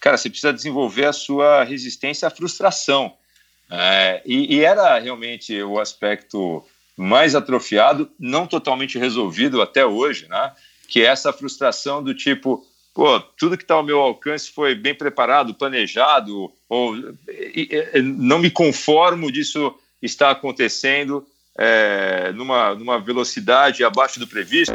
cara, você precisa desenvolver a sua resistência à frustração. É, e, e, era realmente o aspecto mais atrofiado, não totalmente resolvido até hoje, né? Que é essa frustração do tipo, pô, tudo que está ao meu alcance foi bem preparado, planejado, ou e, e, não me conformo disso estar acontecendo é, numa, numa velocidade abaixo do previsto.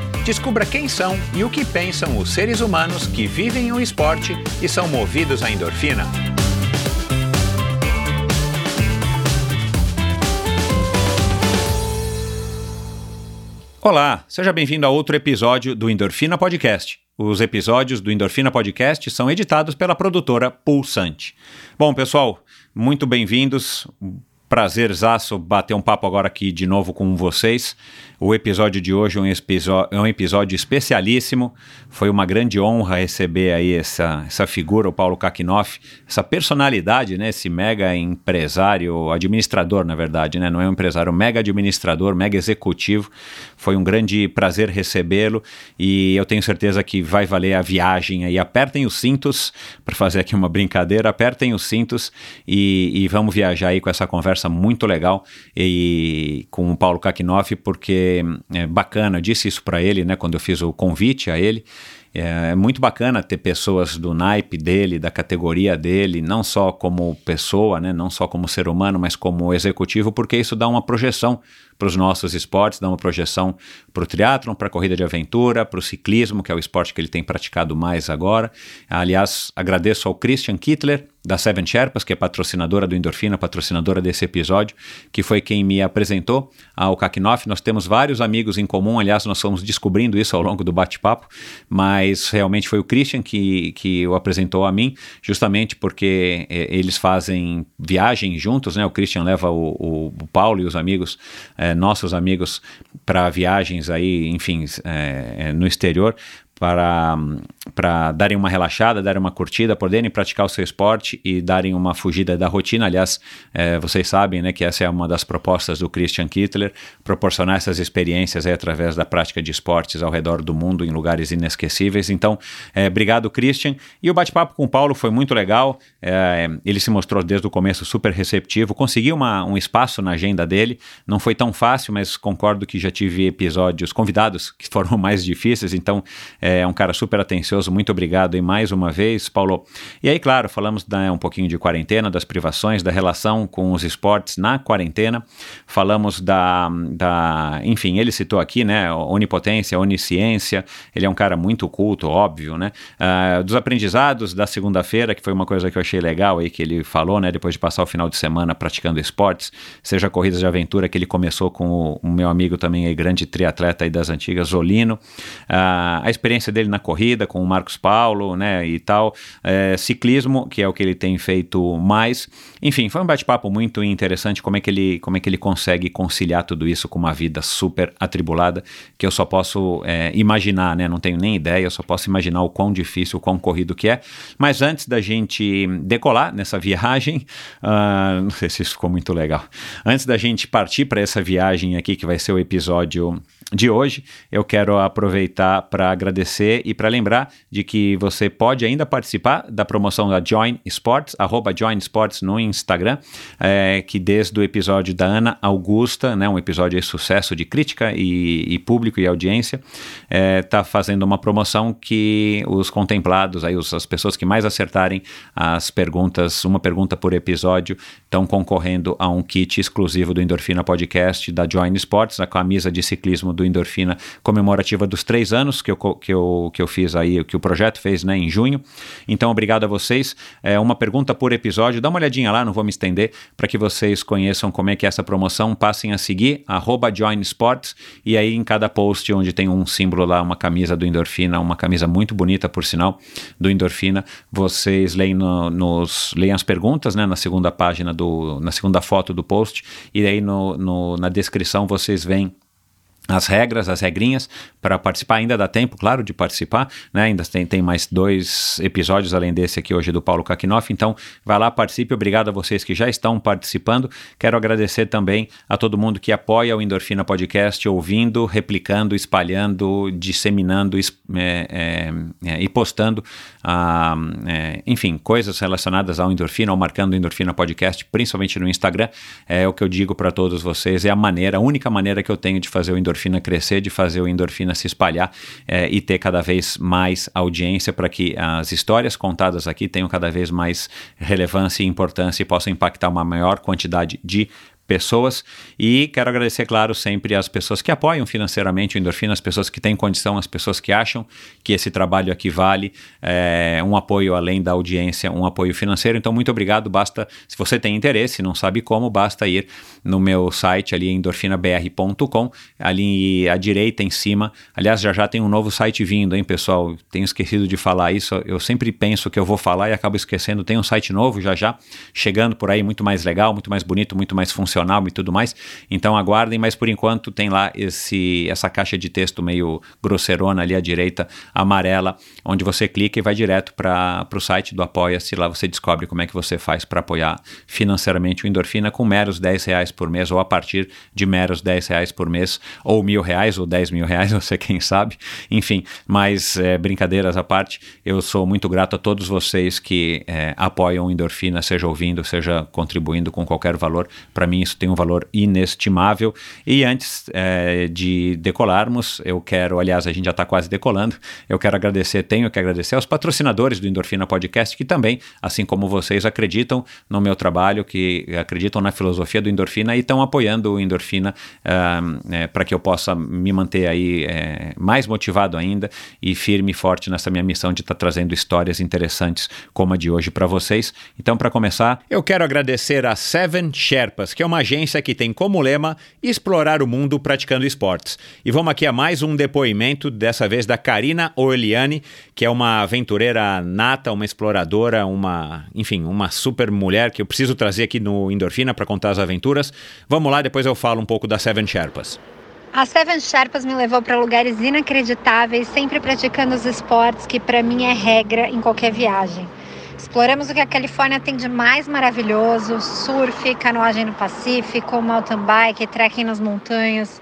Descubra quem são e o que pensam os seres humanos que vivem o esporte e são movidos à endorfina. Olá, seja bem-vindo a outro episódio do Endorfina Podcast. Os episódios do Endorfina Podcast são editados pela produtora Pulsante. Bom, pessoal, muito bem-vindos. Prazerzaço bater um papo agora aqui de novo com vocês. O episódio de hoje é um, é um episódio especialíssimo. Foi uma grande honra receber aí essa, essa figura, o Paulo Kakinoff, essa personalidade, né? Esse mega empresário, administrador, na verdade, né? Não é um empresário, mega administrador, mega executivo. Foi um grande prazer recebê-lo e eu tenho certeza que vai valer a viagem aí. Apertem os cintos, para fazer aqui uma brincadeira, apertem os cintos e, e vamos viajar aí com essa conversa muito legal e com o Paulo Kakinoff, porque é, bacana, eu disse isso para ele, né, quando eu fiz o convite a ele. É, é muito bacana ter pessoas do naipe dele, da categoria dele, não só como pessoa, né, não só como ser humano, mas como executivo, porque isso dá uma projeção para os nossos esportes, dá uma projeção para o triatlon, para a corrida de aventura, para o ciclismo, que é o esporte que ele tem praticado mais agora. Aliás, agradeço ao Christian Kittler, da Seven Sherpas, que é patrocinadora do Endorfina, patrocinadora desse episódio, que foi quem me apresentou ao Kakinoff. Nós temos vários amigos em comum, aliás, nós fomos descobrindo isso ao longo do bate-papo, mas realmente foi o Christian que, que o apresentou a mim, justamente porque é, eles fazem viagem juntos, né? O Christian leva o, o Paulo e os amigos é, nossos amigos para viagens aí, enfim, é, no exterior, para, para darem uma relaxada, darem uma curtida, poderem praticar o seu esporte e darem uma fugida da rotina. Aliás, é, vocês sabem né, que essa é uma das propostas do Christian Kittler, proporcionar essas experiências aí, através da prática de esportes ao redor do mundo, em lugares inesquecíveis. Então, é, obrigado, Christian. E o bate-papo com o Paulo foi muito legal. É, ele se mostrou desde o começo super receptivo, conseguiu uma, um espaço na agenda dele. Não foi tão fácil, mas concordo que já tive episódios convidados que foram mais difíceis. Então, é, é um cara super atencioso, muito obrigado e mais uma vez, Paulo. E aí, claro, falamos né, um pouquinho de quarentena, das privações, da relação com os esportes na quarentena, falamos da, da enfim, ele citou aqui, né, onipotência, onisciência, ele é um cara muito culto, óbvio, né, uh, dos aprendizados da segunda-feira, que foi uma coisa que eu achei legal aí, que ele falou, né, depois de passar o final de semana praticando esportes, seja corridas de aventura, que ele começou com o, o meu amigo também, aí, grande triatleta aí das antigas, Zolino, uh, a experiência experiência dele na corrida com o Marcos Paulo, né, e tal, é, ciclismo, que é o que ele tem feito mais. Enfim, foi um bate-papo muito interessante como é que ele como é que ele consegue conciliar tudo isso com uma vida super atribulada, que eu só posso é, imaginar, né, não tenho nem ideia, eu só posso imaginar o quão difícil, o quão corrido que é. Mas antes da gente decolar nessa viagem, uh, não sei se isso ficou muito legal. Antes da gente partir para essa viagem aqui que vai ser o episódio de hoje, eu quero aproveitar para agradecer e para lembrar de que você pode ainda participar da promoção da Join Sports, arroba Join Sports no Instagram, é, que desde o episódio da Ana Augusta, né, um episódio de sucesso de crítica e, e público e audiência, está é, tá fazendo uma promoção que os contemplados, aí, os, as pessoas que mais acertarem as perguntas, uma pergunta por episódio, estão concorrendo a um kit exclusivo do Endorfina Podcast da Join Sports, a camisa de ciclismo do Endorfina comemorativa dos três anos que eu, que eu, que eu fiz aí, que o projeto fez né, em junho. Então, obrigado a vocês. É uma pergunta por episódio. Dá uma olhadinha lá, não vou me estender, para que vocês conheçam como é que é essa promoção. Passem a seguir, arroba Join Sports, e aí em cada post onde tem um símbolo lá, uma camisa do Endorfina, uma camisa muito bonita, por sinal, do Endorfina, vocês leem, no, nos, leem as perguntas né, na segunda página, do, na segunda foto do post, e aí no, no na descrição vocês veem as regras, as regrinhas para participar. Ainda dá tempo, claro, de participar, né? Ainda tem, tem mais dois episódios além desse aqui hoje do Paulo Kakinoff. Então, vai lá, participe. Obrigado a vocês que já estão participando. Quero agradecer também a todo mundo que apoia o Endorfina Podcast, ouvindo, replicando, espalhando, disseminando é, é, é, e postando, ah, é, enfim, coisas relacionadas ao Endorfina, ou marcando Endorfina Podcast, principalmente no Instagram. É o que eu digo para todos vocês. É a maneira, a única maneira que eu tenho de fazer o Endorfina endorfina crescer, de fazer o endorfina se espalhar é, e ter cada vez mais audiência para que as histórias contadas aqui tenham cada vez mais relevância e importância e possam impactar uma maior quantidade de pessoas. E quero agradecer, claro, sempre às pessoas que apoiam financeiramente o Endorfina, as pessoas que têm condição, as pessoas que acham que esse trabalho aqui vale é, um apoio além da audiência, um apoio financeiro. Então, muito obrigado. Basta, se você tem interesse, não sabe como, basta ir no meu site ali, endorfinabr.com, ali à direita em cima. Aliás, já já tem um novo site vindo, hein, pessoal? Tenho esquecido de falar isso. Eu sempre penso que eu vou falar e acabo esquecendo. Tem um site novo já já, chegando por aí, muito mais legal, muito mais bonito, muito mais funcional e tudo mais. Então aguardem, mas por enquanto tem lá esse, essa caixa de texto meio grosseirona ali à direita, amarela, onde você clica e vai direto para o site do Apoia-se. Lá você descobre como é que você faz para apoiar financeiramente o Endorfina com meros 10 reais por mês ou a partir de meros 10 reais por mês, ou mil reais ou 10 mil reais, você quem sabe. Enfim, mas é, brincadeiras à parte, eu sou muito grato a todos vocês que é, apoiam Endorfina, seja ouvindo, seja contribuindo com qualquer valor. Para mim, isso tem um valor inestimável. E antes é, de decolarmos, eu quero, aliás, a gente já está quase decolando, eu quero agradecer, tenho que agradecer aos patrocinadores do Endorfina Podcast, que também, assim como vocês, acreditam no meu trabalho, que acreditam na filosofia do Endorfina e estão apoiando o Endorfina é, para que eu possa me manter aí é, mais motivado ainda e firme e forte nessa minha missão de estar tá trazendo histórias interessantes como a de hoje para vocês. Então, para começar, eu quero agradecer a Seven Sherpas, que é uma agência que tem como lema explorar o mundo praticando esportes. E vamos aqui a mais um depoimento, dessa vez da Karina Orliani, que é uma aventureira nata, uma exploradora, uma, enfim, uma super mulher que eu preciso trazer aqui no Endorfina para contar as aventuras. Vamos lá, depois eu falo um pouco da Seven Sherpas. A Seven Sherpas me levou para lugares inacreditáveis, sempre praticando os esportes que para mim é regra em qualquer viagem. Exploramos o que a Califórnia tem de mais maravilhoso: surf, canoagem no Pacífico, mountain bike, trekking nas montanhas.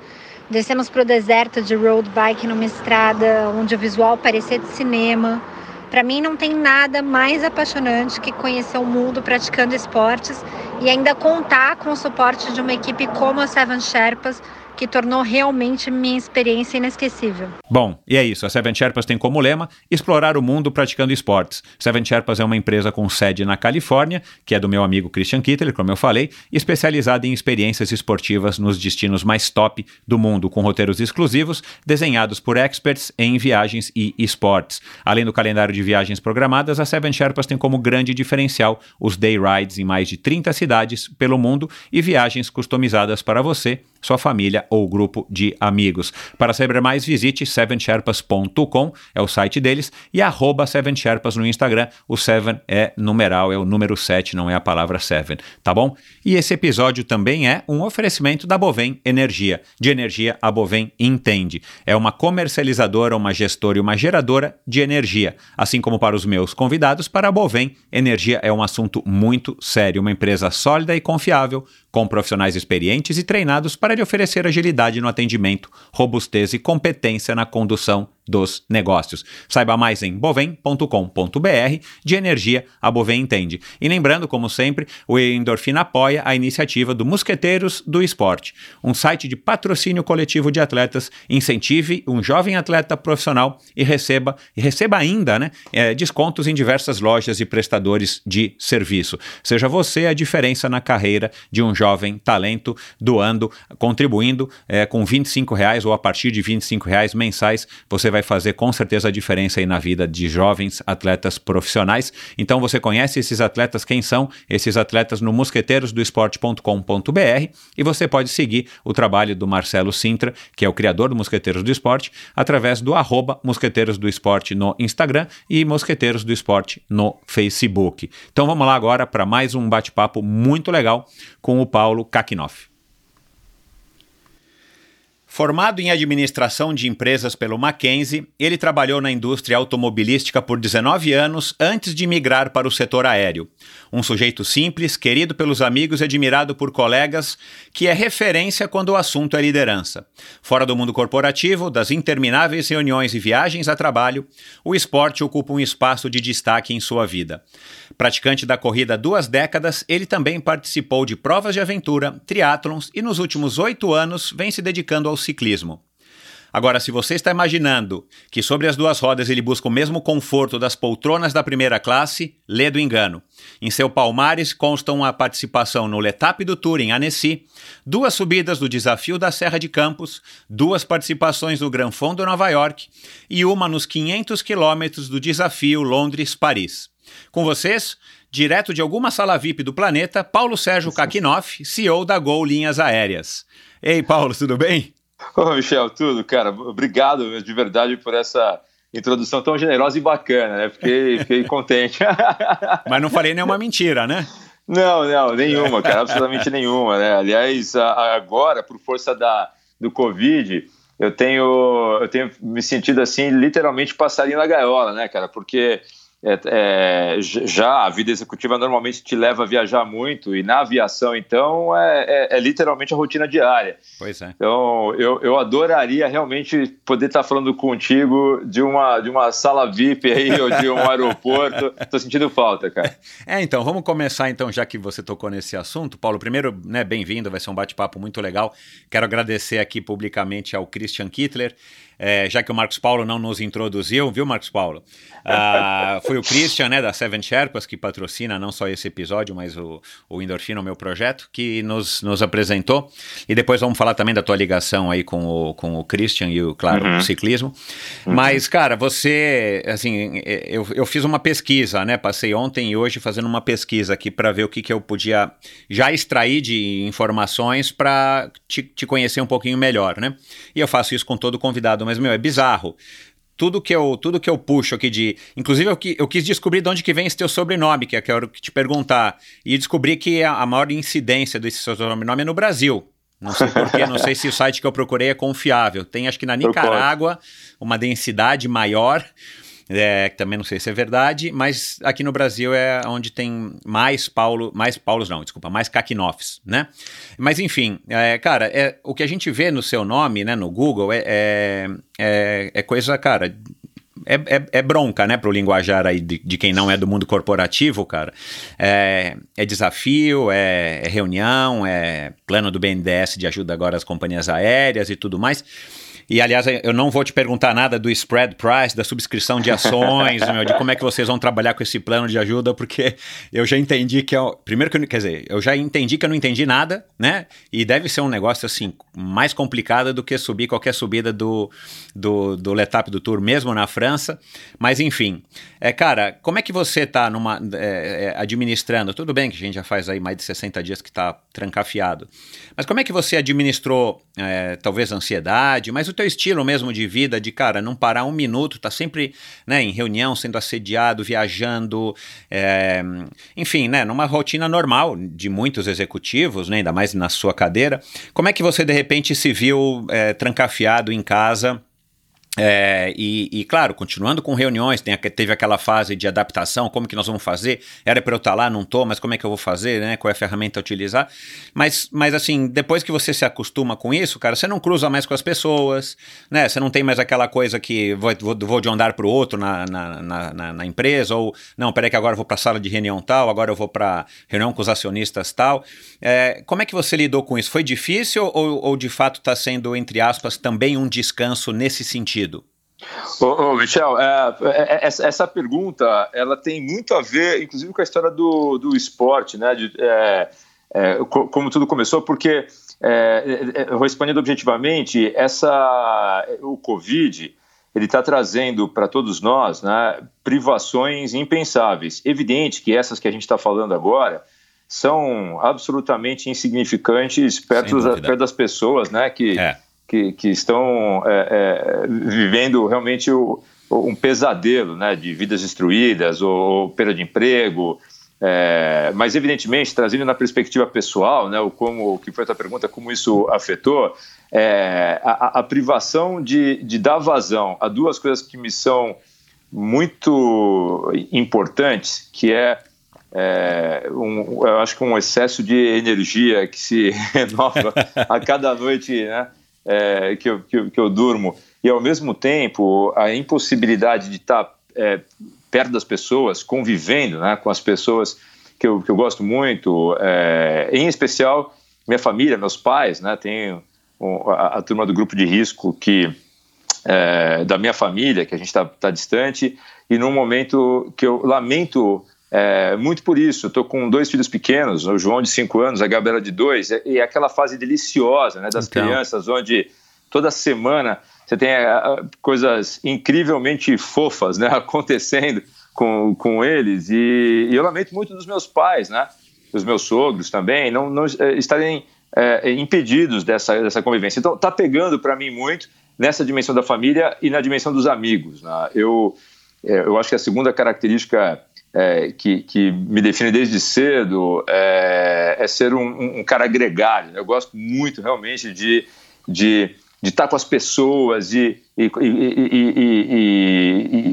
Descemos para o deserto de road bike numa estrada onde o visual parecia de cinema. Para mim não tem nada mais apaixonante que conhecer o mundo praticando esportes e ainda contar com o suporte de uma equipe como a Seven Sherpas, que tornou realmente minha experiência inesquecível. Bom, e é isso. A Seven Sherpas tem como lema explorar o mundo praticando esportes. Seven Sherpas é uma empresa com sede na Califórnia, que é do meu amigo Christian Kittler, como eu falei, especializada em experiências esportivas nos destinos mais top do mundo, com roteiros exclusivos desenhados por experts em viagens e esportes. Além do calendário de viagens programadas, a Seven Sherpas tem como grande diferencial os day rides em mais de 30 cidades pelo mundo e viagens customizadas para você sua família ou grupo de amigos. Para saber mais, visite sevensherpas.com, é o site deles, e arroba sevensherpas no Instagram. O seven é numeral, é o número 7, não é a palavra seven, tá bom? E esse episódio também é um oferecimento da Bovem Energia. De energia, a Bovem entende. É uma comercializadora, uma gestora e uma geradora de energia. Assim como para os meus convidados, para a Bovem, energia é um assunto muito sério, uma empresa sólida e confiável, com profissionais experientes e treinados para lhe oferecer agilidade no atendimento, robustez e competência na condução dos negócios. Saiba mais em bovem.com.br. De energia, a Bovem entende. E lembrando, como sempre, o Endorfina apoia a iniciativa do Mosqueteiros do Esporte, um site de patrocínio coletivo de atletas. Incentive um jovem atleta profissional e receba, e receba ainda né, é, descontos em diversas lojas e prestadores de serviço. Seja você a diferença na carreira de um jovem talento, doando, contribuindo é, com 25 reais ou a partir de 25 reais mensais, você vai vai fazer com certeza a diferença aí na vida de jovens atletas profissionais. Então você conhece esses atletas, quem são esses atletas no mosqueteirosdoesporte.com.br e você pode seguir o trabalho do Marcelo Sintra, que é o criador do Mosqueteiros do Esporte, através do arroba Mosqueteiros do Esporte no Instagram e Mosqueteiros do Esporte no Facebook. Então vamos lá agora para mais um bate-papo muito legal com o Paulo Kakinoff. Formado em administração de empresas pelo Mackenzie, ele trabalhou na indústria automobilística por 19 anos antes de migrar para o setor aéreo. Um sujeito simples, querido pelos amigos e admirado por colegas, que é referência quando o assunto é liderança. Fora do mundo corporativo, das intermináveis reuniões e viagens a trabalho, o esporte ocupa um espaço de destaque em sua vida. Praticante da corrida há duas décadas, ele também participou de provas de aventura, triatlons e nos últimos oito anos vem se dedicando ao ciclismo. Agora, se você está imaginando que sobre as duas rodas ele busca o mesmo conforto das poltronas da primeira classe, lê do engano. Em seu palmares constam a participação no Letap do Tour em Annecy, duas subidas do Desafio da Serra de Campos, duas participações no Gran Fondo Nova York e uma nos 500 quilômetros do Desafio Londres-Paris. Com vocês, direto de alguma sala VIP do planeta, Paulo Sérgio Kakinoff, CEO da Gol Linhas Aéreas. Ei, Paulo, tudo bem? Ô, Michel, tudo, cara. Obrigado de verdade por essa introdução tão generosa e bacana, né? Fiquei, fiquei contente. Mas não falei nenhuma mentira, né? Não, não, nenhuma, cara, absolutamente nenhuma, né? Aliás, agora, por força da, do Covid, eu tenho, eu tenho me sentido assim, literalmente passarinho na gaiola, né, cara? Porque é, é, já a vida executiva normalmente te leva a viajar muito e na aviação então é, é, é literalmente a rotina diária. Pois é. Então eu, eu adoraria realmente poder estar falando contigo de uma, de uma sala VIP aí ou de um aeroporto. Estou sentindo falta, cara. É, então vamos começar então já que você tocou nesse assunto, Paulo. Primeiro, né, bem-vindo, vai ser um bate-papo muito legal. Quero agradecer aqui publicamente ao Christian Kittler é, já que o Marcos Paulo não nos introduziu, viu, Marcos Paulo? Ah, foi o Christian, né, da Seven Sherpas, que patrocina não só esse episódio, mas o, o Endorfina, o meu projeto, que nos, nos apresentou. E depois vamos falar também da tua ligação aí com o, com o Christian e, o, claro, uhum. o ciclismo. Uhum. Mas, cara, você, assim, eu, eu fiz uma pesquisa, né? Passei ontem e hoje fazendo uma pesquisa aqui para ver o que, que eu podia já extrair de informações para te, te conhecer um pouquinho melhor, né? E eu faço isso com todo convidado mas, meu, é bizarro. Tudo que eu, tudo que eu puxo aqui de. Inclusive, eu, eu quis descobrir de onde que vem esse teu sobrenome, que eu quero te perguntar. E descobri que a, a maior incidência desse seu sobrenome é no Brasil. Não sei porquê, não sei se o site que eu procurei é confiável. Tem, acho que na Nicarágua, uma densidade maior é, também não sei se é verdade, mas aqui no Brasil é onde tem mais Paulo, mais Paulos não, desculpa, mais Kakinoffs, né? Mas enfim, é, cara, é, o que a gente vê no seu nome, né, no Google, é, é, é, é coisa, cara, é, é, é, bronca, né, pro linguajar aí de, de, quem não é do mundo corporativo, cara. É, é desafio, é, é, reunião, é plano do BNDES de ajuda agora às companhias aéreas e tudo mais. E, aliás, eu não vou te perguntar nada do spread price, da subscrição de ações, meu, de como é que vocês vão trabalhar com esse plano de ajuda, porque eu já entendi que é. Primeiro que eu, quer dizer, eu já entendi que eu não entendi nada, né? E deve ser um negócio assim, mais complicado do que subir qualquer subida do, do, do Letap do Tour, mesmo na França. Mas enfim. É, cara, como é que você está numa, é, é, administrando? Tudo bem que a gente já faz aí mais de 60 dias que está trancafiado. Mas como é que você administrou, é, talvez, ansiedade, mas o teu estilo mesmo de vida, de cara, não parar um minuto, tá sempre né, em reunião, sendo assediado, viajando, é, enfim, né, numa rotina normal de muitos executivos, né, ainda mais na sua cadeira. Como é que você de repente se viu é, trancafiado em casa? É, e, e, claro, continuando com reuniões, tem, teve aquela fase de adaptação, como que nós vamos fazer? Era para eu estar tá lá, não estou, mas como é que eu vou fazer, né? Qual é a ferramenta a utilizar? Mas, mas assim, depois que você se acostuma com isso, cara, você não cruza mais com as pessoas, né? Você não tem mais aquela coisa que vou, vou, vou de um andar para o outro na, na, na, na, empresa, ou não, peraí que agora eu vou para a sala de reunião tal, agora eu vou para reunião com os acionistas tal. É, como é que você lidou com isso? Foi difícil ou, ou de fato está sendo, entre aspas, também um descanso nesse sentido? Ô, ô Michel, é, é, é essa pergunta ela tem muito a ver, inclusive, com a história do, do esporte, né? De, é, é como tudo começou, porque é, respondendo objetivamente, essa, o Covid ele está trazendo para todos nós né, privações impensáveis. Evidente que essas que a gente está falando agora são absolutamente insignificantes perto, das, perto das pessoas né, que, é. Que, que, estão é, é, vivendo realmente o, um pesadelo né, de vidas destruídas ou, ou perda de emprego. É, mas, evidentemente, trazendo na perspectiva pessoal, né, o como, que foi a pergunta, como isso afetou, é, a, a, privação de, de dar vazão a duas coisas que me são muito importantes, que é é, um, eu acho que um excesso de energia que se renova a cada noite né, é, que, eu, que, eu, que, eu, durmo, e ao mesmo tempo a impossibilidade de estar é, perto das pessoas, convivendo né, com as pessoas que eu, que eu gosto muito, é, em especial minha família, meus pais, né, tenho a, a turma do grupo de risco que é, da minha família, que a gente está tá distante, e num momento que eu lamento é, muito por isso, estou com dois filhos pequenos, o João de 5 anos, a Gabriela de 2, e é aquela fase deliciosa né, das então. crianças, onde toda semana você tem uh, coisas incrivelmente fofas né, acontecendo com, com eles, e, e, eu lamento muito dos meus pais, né, dos meus sogros também, não, não é, estarem é, impedidos dessa, dessa convivência. Então, está pegando para mim muito nessa dimensão da família e na dimensão dos amigos. Né? Eu, é, eu acho que a segunda característica é, que, que, me define desde cedo é, é ser um, um, cara gregário. Eu gosto muito realmente de, de, de estar com as pessoas e, e, e,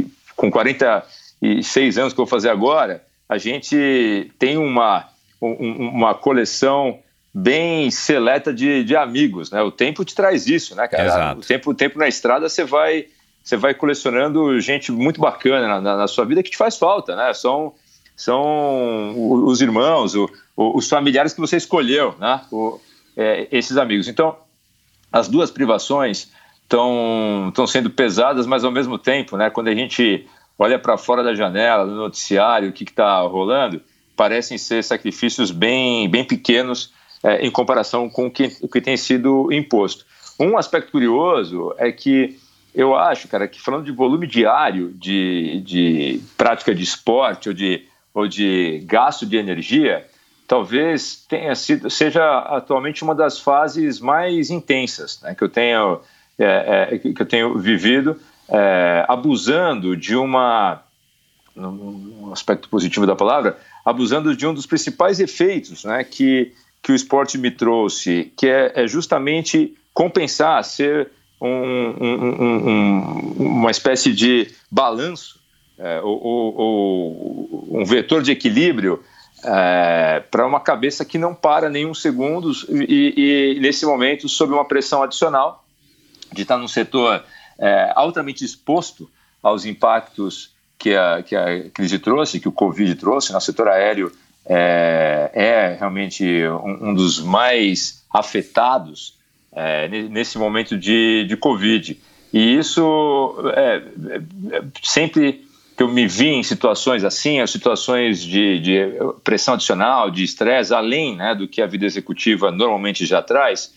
e, com 46 anos que eu vou fazer agora, a gente tem uma, uma coleção bem seleta de, de amigos, né? O tempo te traz isso, né, cara? Exato. O tempo, o tempo na estrada você vai você vai colecionando gente muito bacana na, na, sua vida que te faz falta, né? São, são os irmãos, o, os familiares que você escolheu, né? O, é, esses amigos. Então, as duas privações estão sendo pesadas, mas ao mesmo tempo, né? Quando a gente olha para fora da janela, no noticiário, o que está rolando, parecem ser sacrifícios bem, bem pequenos é, em comparação com o que, o que tem sido imposto. Um aspecto curioso é que eu acho, cara, que falando de volume diário de, de prática de esporte ou de, ou de gasto de energia, talvez tenha sido, seja atualmente uma das fases mais intensas né, que, eu tenho, é, é, que eu tenho vivido, é, abusando de uma, um aspecto positivo da palavra, abusando de um dos principais efeitos né, que, que o esporte me trouxe, que é, é justamente compensar, ser um, um, um, uma espécie de balanço é, ou, ou, um vetor de equilíbrio é, para uma cabeça que não para nenhum segundo e, e, nesse momento sob uma pressão adicional de estar num setor é, altamente exposto aos impactos que a, que a crise trouxe, que o Covid trouxe, no setor aéreo é, é realmente um, um dos mais afetados é, nesse momento de, de Covid. E isso é, é, sempre que eu me vi em situações assim, as situações de, de pressão adicional, de estresse, além né, do que a vida executiva normalmente já traz,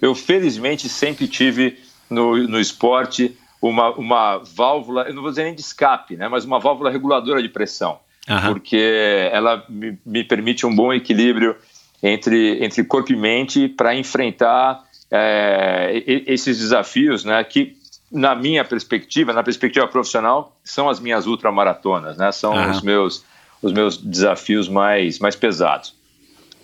eu felizmente sempre tive no, no esporte uma, uma válvula, eu não vou dizer nem de escape, né, mas uma válvula reguladora de pressão, uhum. porque ela me, me permite um bom equilíbrio entre, entre corpo e mente para enfrentar é, esses desafios, né, que na minha perspectiva, na perspectiva profissional, são as minhas ultramaratonas, né, são uhum. os meus os meus desafios mais mais pesados.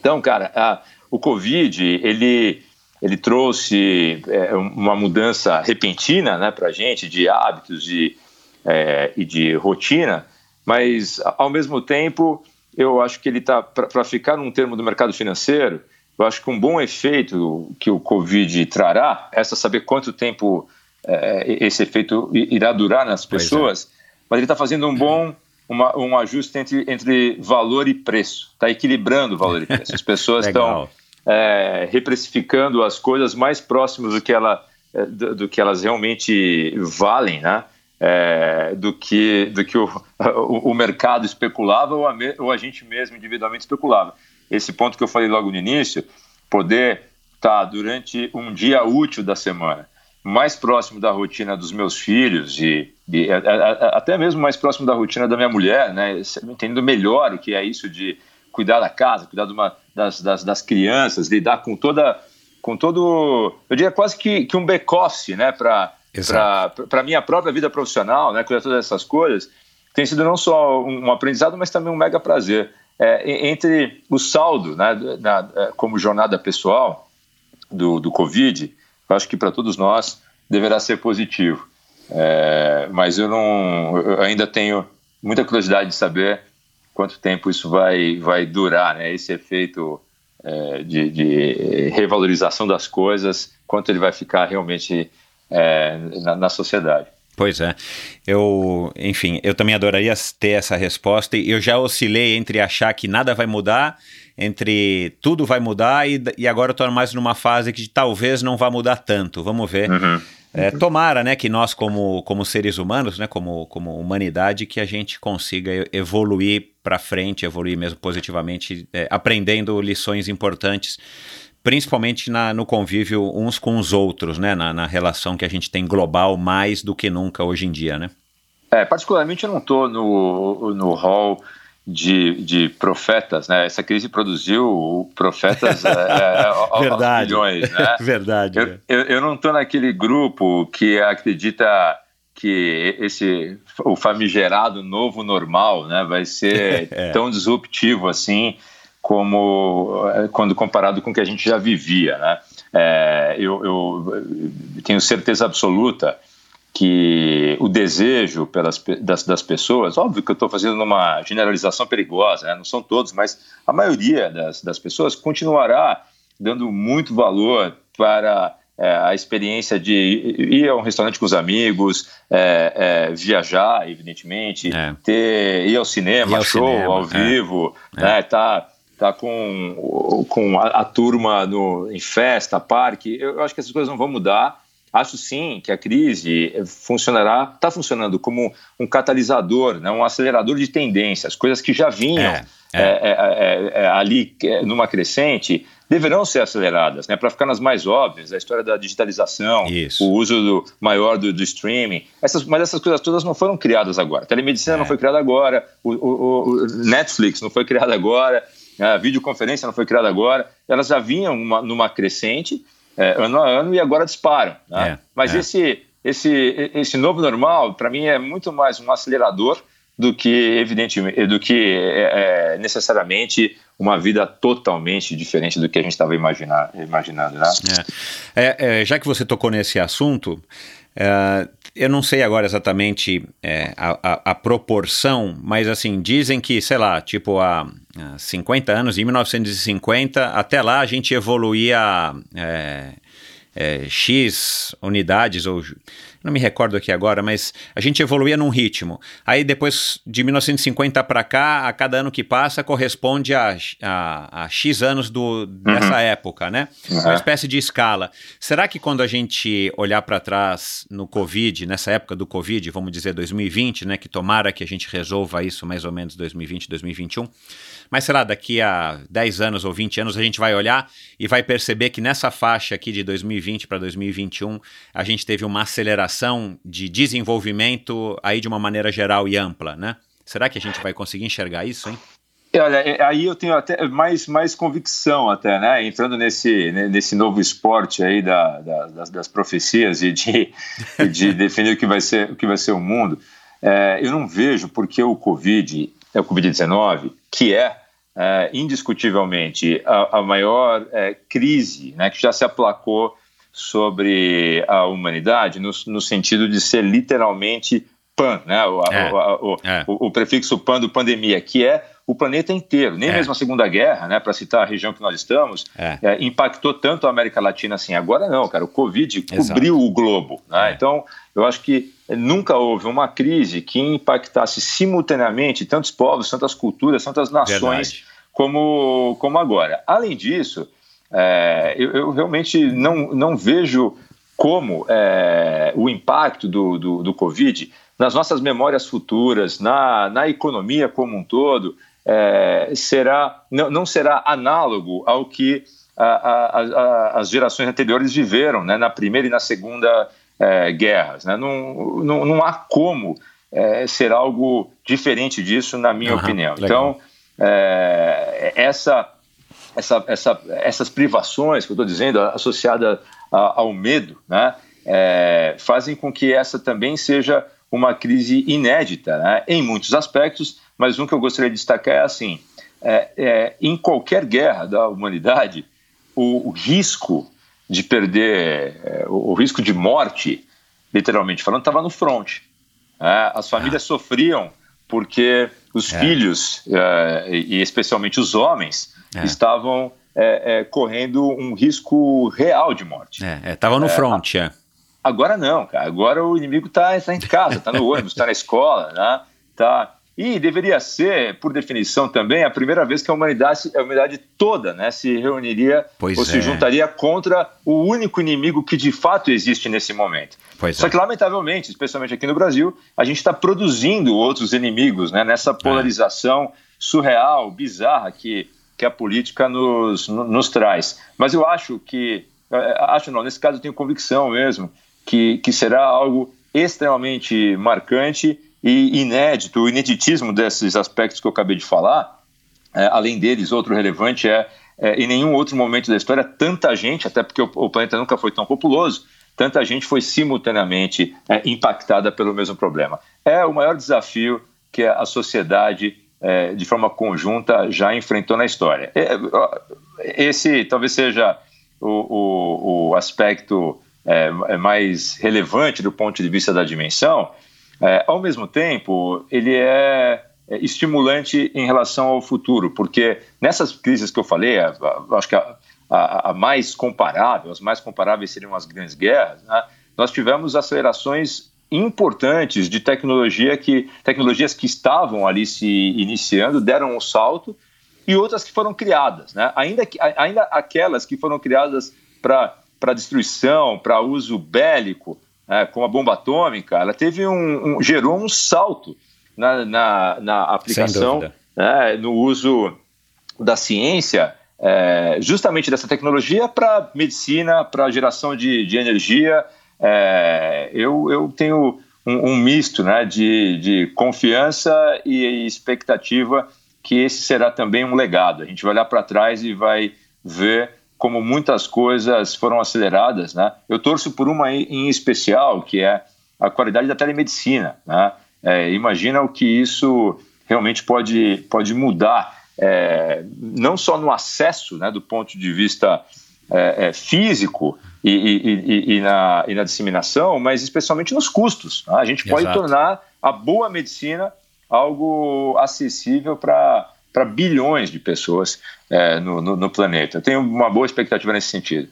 Então, cara, a, o Covid ele ele trouxe é, uma mudança repentina, né, para a gente de hábitos de, é, e de rotina, mas ao mesmo tempo eu acho que ele está para ficar num termo do mercado financeiro eu acho que um bom efeito que o Covid trará é saber quanto tempo é, esse efeito irá durar nas é. pessoas, é. mas ele está fazendo um bom uma, um ajuste entre, entre valor e preço, está equilibrando valor e preço. As pessoas estão é, reprecificando as coisas mais próximas do que, ela, é, do, do que elas realmente valem, né? É, do que, do que o, o, o mercado especulava ou a, ou a gente mesmo individualmente especulava esse ponto que eu falei logo no início, poder estar tá durante um dia útil da semana mais próximo da rotina dos meus filhos e, e a, a, até mesmo mais próximo da rotina da minha mulher, né? Entendendo melhor o que é isso de cuidar da casa, cuidar uma, das, das, das, crianças, lidar com toda, com todo, eu diria quase que, que um back-office, né? Para para minha própria vida profissional, né? Cuidar todas essas coisas tem sido não só um aprendizado, mas também um mega prazer. É, entre o saldo, né, na, é, como jornada pessoal do, do Covid, eu acho que para todos nós deverá ser positivo. É, mas eu não, eu ainda tenho muita curiosidade de saber quanto tempo isso vai, vai durar, né? Esse efeito é, de, de, revalorização das coisas, quanto ele vai ficar realmente é, na, na sociedade. Pois é. Eu, enfim, eu também adoraria ter essa resposta. E eu já oscilei entre achar que nada vai mudar, entre tudo vai mudar, e, e agora eu estou mais numa fase que talvez não vá mudar tanto. Vamos ver. Uhum. É, tomara, né, que nós como, como seres humanos, né, como, como humanidade, que a gente consiga evoluir para frente, evoluir mesmo positivamente, é, aprendendo lições importantes principalmente na, no convívio uns com os outros, né? Na, na, relação que a gente tem global mais do que nunca hoje em dia, né? É, particularmente eu não estou no, no hall de, de profetas, né? Essa crise produziu profetas é, é, Verdade. milhões, né? Verdade. Eu, é. eu, eu não estou naquele grupo que acredita que esse o famigerado novo normal, né, vai ser é. tão disruptivo assim como eh, quando comparado com o que a gente já vivia. Né? É, eu, eu, tenho certeza absoluta que o desejo pelas, das, das pessoas, óbvio que eu estou fazendo uma generalização perigosa, né? não são todos, mas a maioria das, das pessoas continuará dando muito valor para é, a experiência de ir a um restaurante com os amigos, é, é, viajar, evidentemente, é. ter, ir ao cinema, ir ao show cinema, ao é. vivo, né, tá tá com, com a, a, turma no, em festa, parque. Eu, acho que essas coisas não vão mudar. Acho sim que a crise funcionará, está funcionando como um catalisador, né, um acelerador de tendências, coisas que já vinham é, é. É, é, é ali numa crescente deverão ser aceleradas, né, para ficar nas mais óbvias, a história da digitalização, Isso. o uso do, maior do, do streaming, essas, mas essas coisas todas não foram criadas agora. A telemedicina não foi criada agora, o, o, o Netflix não foi criado agora, a videoconferência não foi criada agora, elas já vinham uma, numa crescente é, ano a ano e agora disparam. Né? É, Mas é. Esse, esse, esse novo normal, para mim, é muito mais um acelerador do que evidentemente do que é, é necessariamente uma vida totalmente diferente do que a gente estava imaginando, né? É. Já que você tocou nesse assunto, eu não sei agora exatamente é, a, a, a, proporção, mas assim, dizem que, sei lá, tipo há, 50 anos, em 1950, até lá a gente evoluía é, é, X unidades, ou não me recordo aqui agora, mas a gente evoluía num ritmo. Aí depois de 1950 para cá, a cada ano que passa corresponde a, a, a X anos do, dessa uhum. época, né? Uhum. Uma espécie de escala. Será que quando a gente olhar para trás no Covid, nessa época do Covid, vamos dizer 2020, né? Que tomara que a gente resolva isso mais ou menos 2020, 2021 mas sei lá, daqui a 10 anos ou 20 anos a gente vai olhar e vai perceber que nessa faixa aqui de 2020 para 2021 a gente teve uma aceleração de desenvolvimento aí de uma maneira geral e ampla, né? Será que a gente vai conseguir enxergar isso, hein? Olha, é, aí eu tenho até mais, mais convicção até, né? Entrando nesse, nesse novo esporte aí da, da das, das, profecias e de, de definir o que vai ser o que vai ser o mundo. É, eu não vejo porque o Covid é o Covid-19, que é, é indiscutivelmente a, a maior é, crise né, que já se aplacou sobre a humanidade, no, no sentido de ser literalmente pan, né, o, é, o, é. o, o, prefixo pan do pandemia, que é o planeta inteiro. Nem é. mesmo a Segunda Guerra, né, para citar a região que nós estamos, é. É, impactou tanto a América Latina assim. Agora não, cara, o Covid Exato. cobriu o globo. Né? Então, eu acho que nunca houve uma crise que impactasse simultaneamente tantos povos, tantas culturas, tantas nações como, como agora. Além disso, é, eu, eu, realmente não, não vejo como é, o impacto do, do, do, Covid nas nossas memórias futuras, na, na economia como um todo, é, será, não, não será análogo ao que a, a, a, as gerações anteriores viveram né, na Primeira e na Segunda é, Guerras. Né? Não, não, não há como é, ser algo diferente disso, na minha uhum, opinião. Legal. Então, é, essa, essa, essa, essas privações que eu estou dizendo, associadas ao medo, né, é, fazem com que essa também seja uma crise inédita né, em muitos aspectos, mas um que eu gostaria de destacar é assim: é, é, em qualquer guerra da humanidade, o, o risco de perder, é, o, o, risco de morte, literalmente falando, estava no front. Né. as famílias ah. sofriam porque os é. filhos, é, e especialmente os homens, estavam correndo um risco real de morte. Estava no front, é. Agora não, cara. Agora o inimigo está tá em casa, está no ônibus, está na escola, né? Tá. E deveria ser, por definição também, a primeira vez que a humanidade, a humanidade toda né, se reuniria pois ou é. se juntaria contra o único inimigo que de fato existe nesse momento. Pois Só é. que, lamentavelmente, especialmente aqui no Brasil, a gente está produzindo outros inimigos né, nessa polarização é. surreal, bizarra que, que a política nos, nos traz. Mas eu acho que, é, acho não, nesse caso eu tenho convicção mesmo, que, que será algo extremamente marcante e inédito. O ineditismo desses aspectos que eu acabei de falar, é, além deles, outro relevante é, é, em nenhum outro momento da história, tanta gente, até porque o, o planeta nunca foi tão populoso, tanta gente foi simultaneamente é, impactada pelo mesmo problema. É o maior desafio que a sociedade, é, de forma conjunta, já enfrentou na história. É, esse talvez seja o, o, o aspecto é, é, mais relevante do ponto de vista da dimensão, é, ao mesmo tempo, ele é, é estimulante em relação ao futuro, porque nessas crises que eu falei, acho que a, a, mais comparável, as mais comparáveis seriam as grandes guerras, né? nós tivemos acelerações importantes de tecnologia que tecnologias que estavam ali se iniciando deram um salto e outras que foram criadas, né? ainda, que, ainda aquelas que foram criadas para para destruição, para uso bélico, né, como a bomba atômica, ela teve um, um gerou um salto na, na, na aplicação, né, no uso da ciência, é, justamente dessa tecnologia para medicina, para geração de, de energia. É, eu, eu tenho um, um misto né, de, de confiança e expectativa que esse será também um legado. A gente vai olhar para trás e vai ver como muitas coisas foram aceleradas, né? Eu torço por uma em especial, que é a qualidade da telemedicina, né? É, imagina o que isso realmente pode, pode mudar, é, não só no acesso, né, do ponto de vista é, é físico e, e, e, na, e na disseminação, mas especialmente nos custos. Né? A gente pode Exato. tornar a boa medicina algo acessível para para bilhões de pessoas é, no, no, no planeta. Eu tenho uma boa expectativa nesse sentido.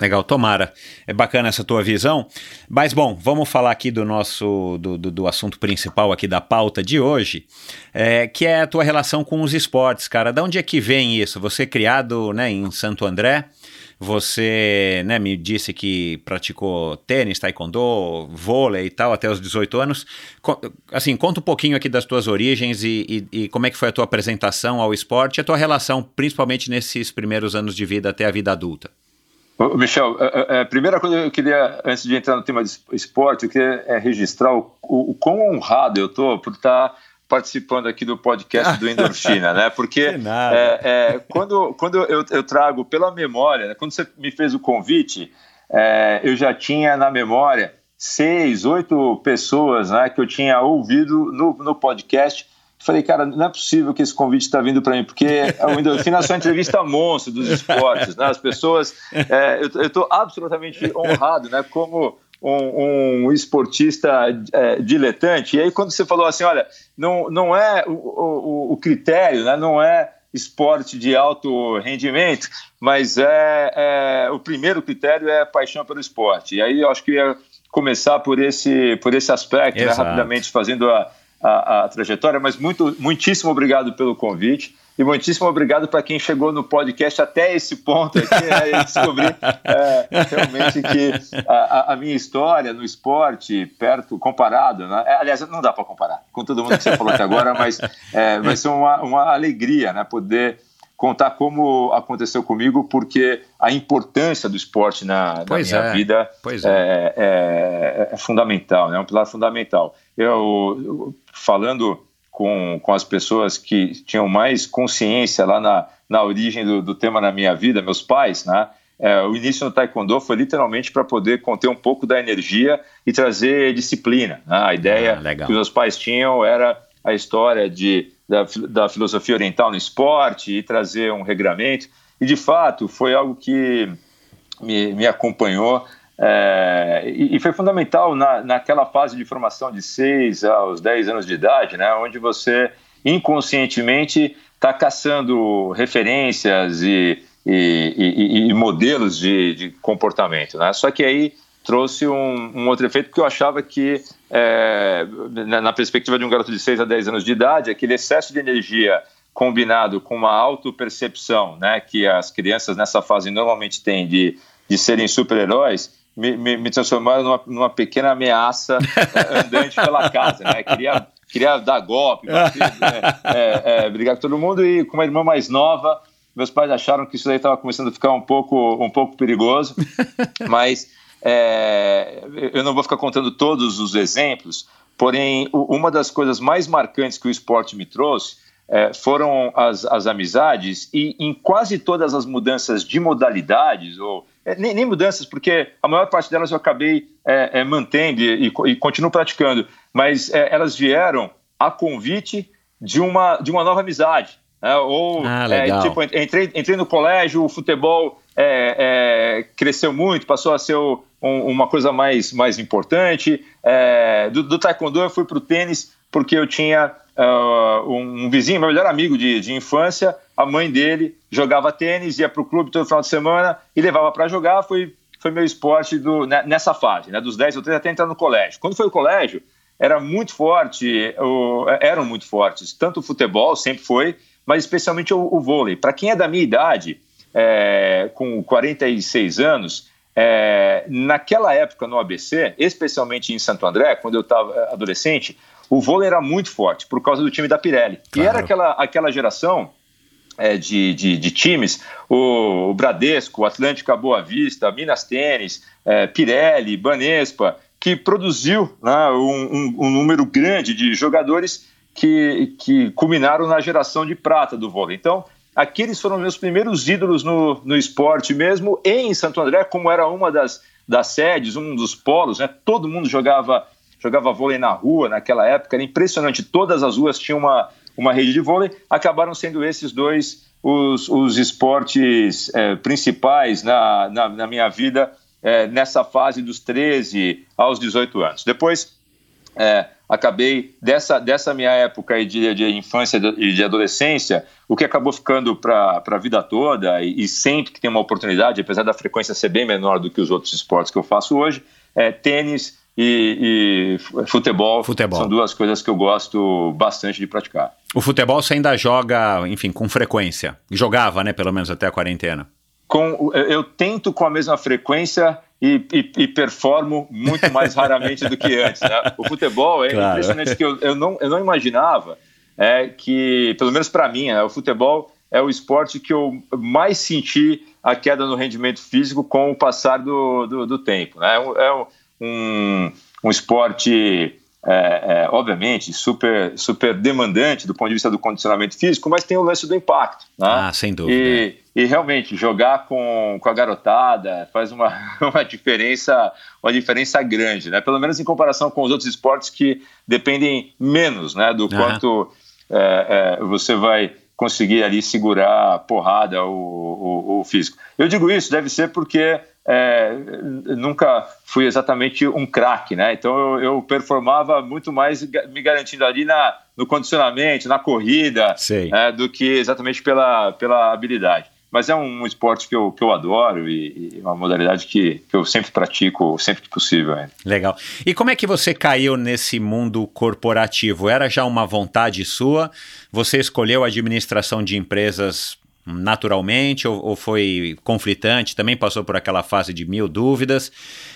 Legal, tomara. É bacana essa tua visão. Mas bom, vamos falar aqui do nosso do, do, do assunto principal aqui da pauta de hoje, é, que é a tua relação com os esportes, cara. Da onde é que vem isso? Você é criado né, em Santo André, você né, me disse que praticou tênis, taekwondo, vôlei e tal até os 18 anos. Assim, conta um pouquinho aqui das tuas origens e, e, e como é que foi a tua apresentação ao esporte e a tua relação, principalmente nesses primeiros anos de vida até a vida adulta. Michel, a, a, a, primeira coisa que eu queria, antes de entrar no tema de esporte, eu queria é, registrar o, o, o quão honrado eu estou por estar tá participando aqui do podcast do Endorfina, né? Porque é, é, quando, quando eu, eu, trago pela memória, né? quando você me fez o convite, é, eu já tinha na memória seis, oito pessoas né, que eu tinha ouvido no, no podcast. Falei, cara, não é possível que esse convite está vindo para mim, porque o Endorfina é só entrevista monstro dos esportes, né? As pessoas, é, eu estou absolutamente honrado, né? Como um, um esportista é, diletante. E aí, quando você falou assim, olha, não, não é o, o, o critério, né, não é esporte de alto rendimento, mas é, é, o primeiro critério é paixão pelo esporte. E aí eu acho que ia começar por esse, por esse aspecto, né, rapidamente fazendo a, a, a, trajetória, mas muito, muitíssimo obrigado pelo convite. E muitíssimo obrigado para quem chegou no podcast até esse ponto aqui, né, e descobrir é, realmente que a, a, minha história no esporte, perto, comparado, né, é, aliás, não dá para comparar com todo mundo que você falou até agora, mas é, vai ser uma, uma alegria né, poder contar como aconteceu comigo, porque a importância do esporte na, na minha é, vida pois é, é- é fundamental, né? é um pilar fundamental. Eu, eu- falando com, com as pessoas que tinham mais consciência lá na, na origem do, do tema na minha vida, meus pais, né? É, o início no Taekwondo foi literalmente para poder conter um pouco da energia e trazer disciplina. né? A ideia Ah, que os meus pais tinham era a história de, da, da filosofia oriental no esporte e trazer um regramento. E, de fato, foi algo que me, me acompanhou é, e, e foi fundamental na, naquela fase de formação de 6 aos 10 anos de idade, né, onde você inconscientemente está caçando referências e, e- e- modelos de, de comportamento. Né? Só que aí trouxe um, um outro efeito, porque eu achava que, é, na, na perspectiva de um garoto de 6 a 10 anos de idade, aquele excesso de energia combinado com uma autopercepção né, que as crianças nessa fase normalmente têm de, de serem super-heróis, me, me, me transformaram numa, numa pequena ameaça eh, andante pela casa. Né? Queria, queria dar golpe, bater, né, é, é, brigar com todo mundo e com uma irmã mais nova, meus pais acharam que isso aí estava começando a ficar um pouco, um pouco perigoso, mas é, eu não vou ficar contando todos os exemplos, porém, uma das coisas mais marcantes que o esporte me trouxe é, foram as, as amizades e em quase todas as mudanças de modalidades, ou é, nem, nem mudanças, porque a maior parte delas eu acabei é, é, mantendo e, e co- continuo praticando, mas é, elas vieram a convite de uma, de uma nova amizade. né? ou Ah, é, tipo, entrei, entrei no colégio, o futebol cresceu muito, passou a ser o- um- uma coisa mais, mais importante. Do, do taekwondo eu fui para o tênis porque eu tinha ah, um, um vizinho, meu melhor amigo de, de infância, a mãe dele jogava tênis, ia para o clube todo final de semana e levava para jogar. Foi, foi meu esporte do, né, nessa fase, né, dos 10 ou 13 até entrar no colégio. Quando foi o colégio, era muito forte, o- eram muito fortes, tanto o futebol, sempre foi, mas especialmente o, o vôlei. Para quem é da minha idade, é, com 46 anos, é, naquela época no ABC, especialmente em Santo André, quando eu estava adolescente, o vôlei era muito forte por causa do time da Pirelli. E Claro. era aquela, aquela geração é, de, de, de times, o, o Bradesco, o Atlântica Boa Vista, Minas Tênis, é, Pirelli, Banespa, que produziu né, um, um- um número grande de jogadores que, que culminaram na geração de prata do vôlei. Então, aqueles foram meus primeiros ídolos no, no esporte mesmo, em Santo André, como era uma das, das sedes, um dos polos, né, todo mundo jogava, jogava vôlei na rua naquela época, era impressionante, todas as ruas tinham uma, uma rede de vôlei, acabaram sendo esses dois os, os esportes eh, principais na, na, na minha vida eh, nessa fase dos 13 aos 18 anos. Depois, é, acabei dessa, dessa minha época de, de infância e de adolescência, o que acabou ficando para a vida toda e, e sempre que tem uma oportunidade, apesar da frequência ser bem menor do que os outros esportes que eu faço hoje, é tênis e, e futebol, Futebol. São duas coisas que eu gosto bastante de praticar. O futebol você ainda joga, enfim, com frequência. Jogava, né, pelo menos até a quarentena. Com, eu- tento com a mesma frequência e, e- e performo muito mais raramente do que antes. né? O futebol é Claro. impressionante que eu, eu, não, eu não imaginava é, que, pelo menos para mim, né, o futebol é o esporte que eu mais senti a queda no rendimento físico com o passar do, do, do tempo. Né? É um- É um, um esporte, é, é, obviamente, super, super demandante do ponto de vista do condicionamento físico, mas tem o lance do impacto. Né? Ah, sem dúvida. E, e realmente jogar com, com a garotada faz uma, uma diferença uma diferença grande, né? Pelo menos em comparação com os outros esportes que dependem menos, né? Do Aham. quanto é, é, você vai conseguir ali segurar a porrada o, o, o físico. Eu digo isso deve ser porque é, nunca fui exatamente um craque, né? Então eu, eu performava muito mais me garantindo ali na, no condicionamento, na corrida, é, do que exatamente pela, pela habilidade. Mas é um esporte que eu, que eu adoro e, e uma modalidade que, que eu sempre pratico, sempre que possível. ainda. Legal. E como é que você caiu nesse mundo corporativo? Era já uma vontade sua? Você escolheu a administração de empresas naturalmente ou, ou foi conflitante? Também passou por aquela fase de mil dúvidas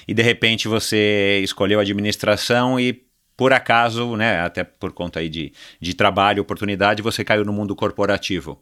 e de repente você escolheu a administração e por acaso, né, até por conta aí de, de trabalho, oportunidade, você caiu no mundo corporativo.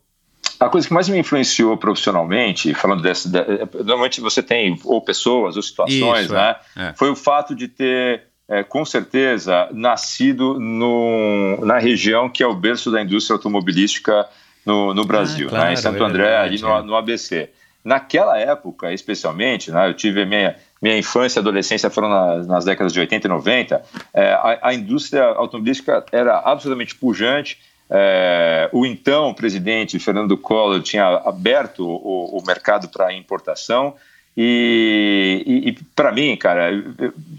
a coisa que mais me influenciou profissionalmente, falando dessa. De, normalmente você tem ou pessoas ou situações, Isso, né? é, é. Foi o fato de ter, é, com certeza, nascido no, na região que é o berço da indústria automobilística no, no Brasil, claro, né? em Santo é André, ali verdade, no, no ABC. Naquela época, especialmente, né, eu tive a minha, minha infância e adolescência foram nas, nas décadas de 80 e 90, é, a, a indústria automobilística era absolutamente pujante. É, o então presidente Fernando Collor tinha aberto o, o mercado para importação e, e, e para mim, cara,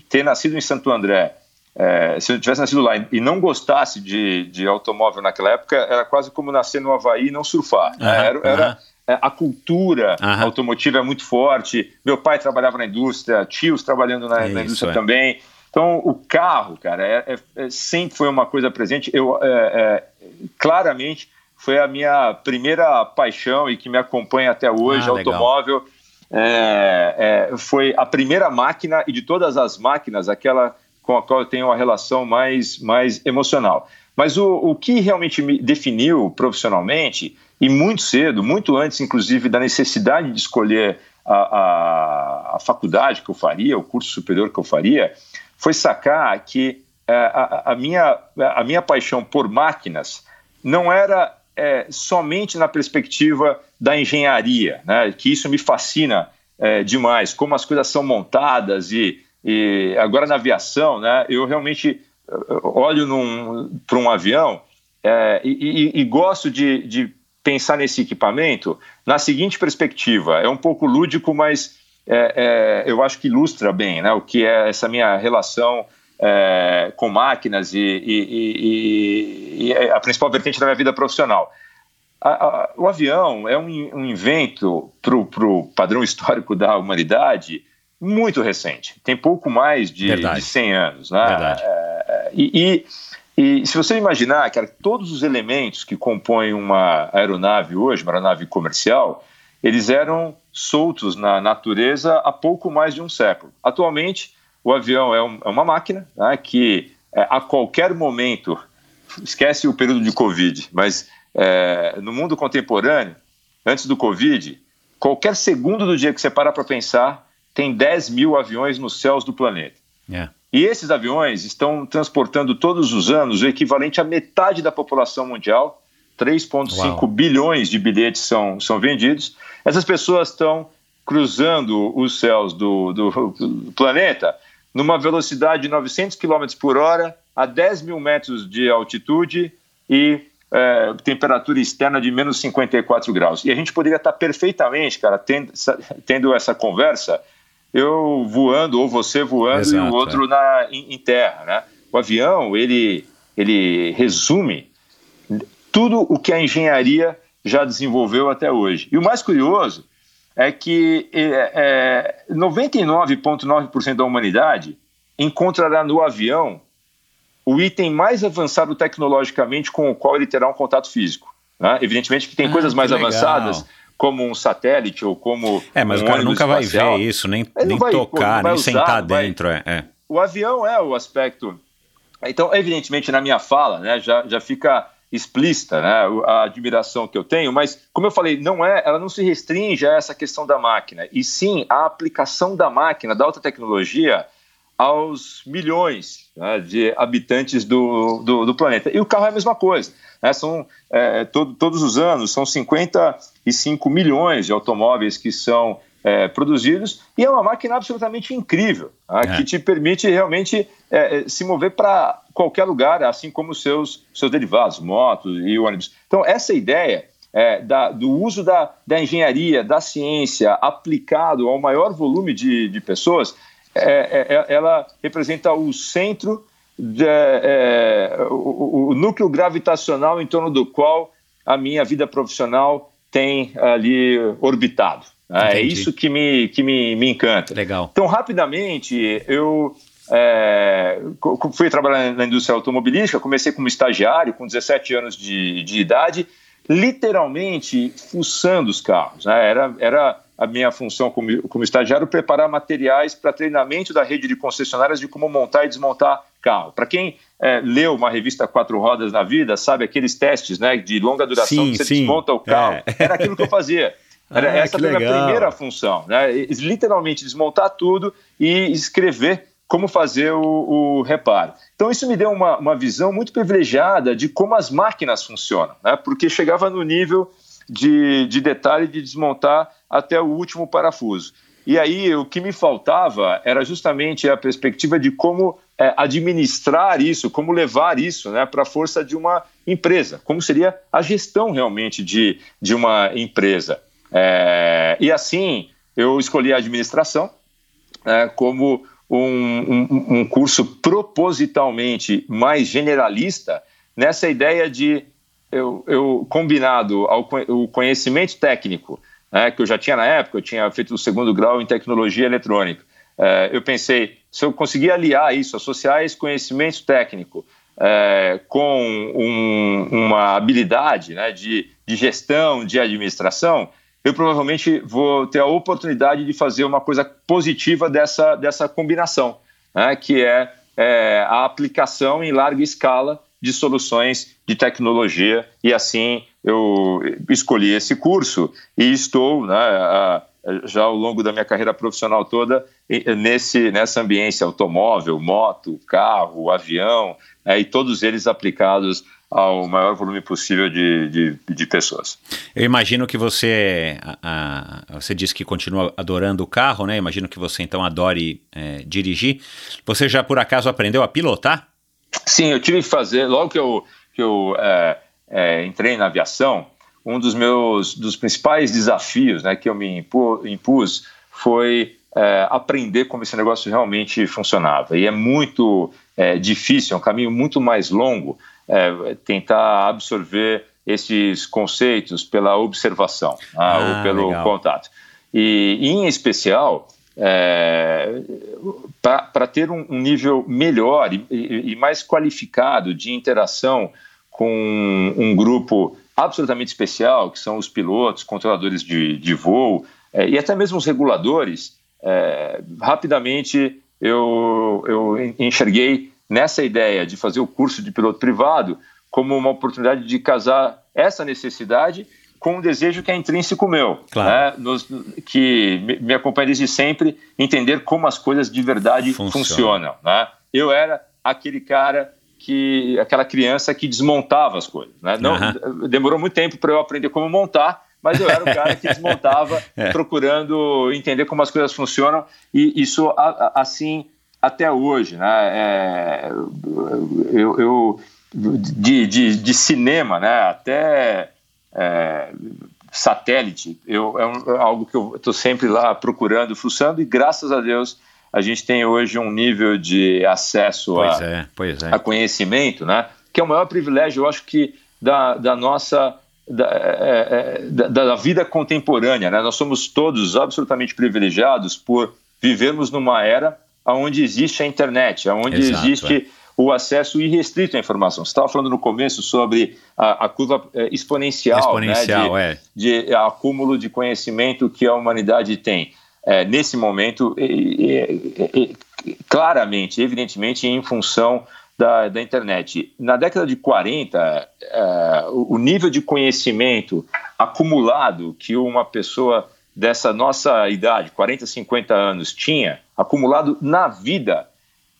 ter nascido em Santo André, é, se eu tivesse nascido lá e não gostasse de, de automóvel naquela época, era quase como nascer no Havaí e não surfar. Né? Era, era- é, a cultura Aham. automotiva é muito forte. Meu pai trabalhava na indústria, tios trabalhando na, na indústria é. também. Então, o carro, cara, é- sempre foi uma coisa presente. Eu, claramente, foi a minha primeira paixão e que me acompanha até hoje, Ah, automóvel. Foi a primeira máquina e de todas as máquinas, aquela com a qual eu tenho uma relação mais, mais emocional. Mas o, o que realmente me definiu profissionalmente, e muito cedo, muito antes, inclusive, da necessidade de escolher a, a, a faculdade que eu faria, o curso superior que eu faria, foi sacar que é, a, a minha, a minha paixão por máquinas não era é, somente na perspectiva da engenharia, né, que isso me fascina é, demais, como as coisas são montadas e, e agora na aviação, né, eu realmente eh, olho para um avião é, e, e- e gosto de, de pensar nesse equipamento na seguinte perspectiva, é um pouco lúdico, mas é, é, eu acho que ilustra bem né, o que é essa minha relação é, com máquinas e, e- a principal vertente da minha vida profissional. A- a- o avião é um, um invento para o padrão histórico da humanidade muito recente. Tem pouco mais de, Verdade. de 100 anos. Né? Verdade. É, e, e- e se você imaginar, cara, todos os elementos que compõem uma aeronave hoje, uma aeronave comercial, eles eram soltos na natureza há pouco mais de um século. Atualmente, o avião é, um- é uma máquina né, que é, a qualquer momento, esquece o período de Covid, mas é, no mundo contemporâneo, antes do Covid, qualquer segundo do dia que você parar para pensar, tem 10 mil aviões nos céus do planeta. É. E esses aviões estão transportando todos os anos o equivalente à metade da população mundial. 3,5 Uau. bilhões de bilhetes são, são vendidos. Essas pessoas estão cruzando os céus do, do- do planeta numa velocidade de 900 km por hora, a 10 mil metros de altitude e é, temperatura externa de menos 54 graus. E a gente poderia estar perfeitamente, cara, tendo, tendo essa conversa eu voando ou você voando e Exato, o outro na, em, em terra, né? O avião, ele, ele resume tudo o que a engenharia já desenvolveu até hoje. E o mais curioso é que é, é, 99,9% da humanidade encontrará no avião o item mais avançado tecnologicamente com o qual ele terá um contato físico. né? Evidentemente que tem Ah, coisas mais legal. avançadas, como um satélite ou como É, mas um o cara nunca vai espacial. ver isso, nem, nem vai- tocar, nem usar, sentar vai- dentro. É, é. O avião é o aspecto. Então, evidentemente, na minha fala, né, já, já fica explícita né, a admiração que eu tenho, mas, como eu falei, não é, ela não se restringe a essa questão da máquina, e sim a aplicação da máquina, da alta tecnologia, aos milhões né, de habitantes do, do, do planeta. E o carro é a mesma coisa. Né, são, é, todo- todos os anos, são 55 milhões de automóveis que são é, produzidos, e é uma máquina absolutamente incrível, né, É. que te permite realmente é, é, se mover para qualquer lugar, assim como os seus, seus derivados, motos e ônibus. Então, essa ideia é, da- do uso da, da engenharia, da ciência aplicado ao maior volume de, de pessoas, é, é, ela representa o centro, de, é, o, o núcleo gravitacional em torno do qual a minha vida profissional tem ali orbitado. né? É isso que me, que me, me encanta. Legal. Então, rapidamente, eu é, fui trabalhar na indústria automobilística, comecei como estagiário, com 17 anos de, de idade, literalmente fuçando os carros. né? Era, era a minha função como, como estagiário preparar materiais para treinamento da rede de concessionárias de como montar e desmontar carro. Para quem é, leu uma revista quatro rodas na vida, sabe aqueles testes né, de longa duração Sim, que você sim. desmonta o carro. É. Era aquilo que eu fazia. Era, Ah, essa foi a minha primeira função, né? Literalmente desmontar tudo e escrever como fazer o, o reparo. Então isso me deu uma, uma visão muito privilegiada de como as máquinas funcionam, né? Porque chegava no nível de, de detalhe de desmontar até o último parafuso. E aí o que me faltava era justamente a perspectiva de como é, administrar isso, como levar isso né, para a força de uma empresa, como seria a gestão realmente de, de uma empresa. É, e assim eu escolhi a administração né, como um, um, um curso propositalmente mais generalista nessa ideia de eu, eu combinado ao o conhecimento técnico né, que eu já tinha na época, eu tinha feito o segundo grau em tecnologia eletrônica. É, eu pensei, se eu conseguir aliar isso, associar esse conhecimento técnico é, com um- uma habilidade né, de, de gestão, de administração, eu provavelmente vou ter a oportunidade de fazer uma coisa positiva dessa, dessa combinação, né, que é, é a aplicação em larga escala de soluções de tecnologia e assim eu escolhi esse curso e estou né, já ao longo da minha carreira profissional toda nesse nessa ambiência automóvel, moto, carro, avião né, e todos eles aplicados ao maior volume possível de, de, de pessoas. Eu imagino que você, a- a- você disse que continua adorando o carro, né? Imagino que você então adore é, dirigir. Você já por acaso aprendeu a pilotar? Sim, eu tive que fazer, logo que eu, que eu é, é, entrei na aviação, um dos meus dos principais desafios né, que eu me impu- impus foi é, aprender como esse negócio realmente funcionava. E é muito é, difícil, é um caminho muito mais longo é, tentar absorver esses conceitos pela observação ah, Ah, ou pelo legal. contato. E, em especial, é, para ter um, um nível melhor e, e- e mais qualificado de interação com um grupo absolutamente especial, que são os pilotos, controladores de, de voo é, e até mesmo os reguladores, é, rapidamente eu, eu enxerguei nessa ideia de fazer o curso de piloto privado como uma oportunidade de casar essa necessidade com um desejo que é intrínseco meu, Claro. né? Nos- que me, acompanha desde sempre, entender como as coisas de verdade Funciona. funcionam. né? Eu era aquele cara que, aquela criança que desmontava as coisas. Né? Não, Aham. Demorou muito tempo para eu aprender como montar, mas eu era o cara que desmontava, É. procurando entender como as coisas funcionam, e isso assim até hoje. Né? É, eu, eu- de, de, de cinema né? até é, satélite, eu, é, um- é algo que eu estou sempre lá procurando, fuçando, e graças a Deus a gente tem hoje um nível de acesso Pois a, é, pois é. a conhecimento, né? Que é o maior privilégio, eu acho que da, da nossa da, é, é, da, da vida contemporânea, né? Nós somos todos absolutamente privilegiados por vivermos numa era onde existe a internet, onde Exato, existe o acesso irrestrito à informação. Você estava falando no começo sobre a, a curva é, exponencial, Exponencial, né? de, é. de acúmulo de conhecimento que a humanidade tem. É, nesse momento, claramente, evidentemente, em função da, da internet. Na década de 40, é, o nível de conhecimento acumulado que uma pessoa dessa nossa idade, 40, 50 anos, tinha, acumulado na vida,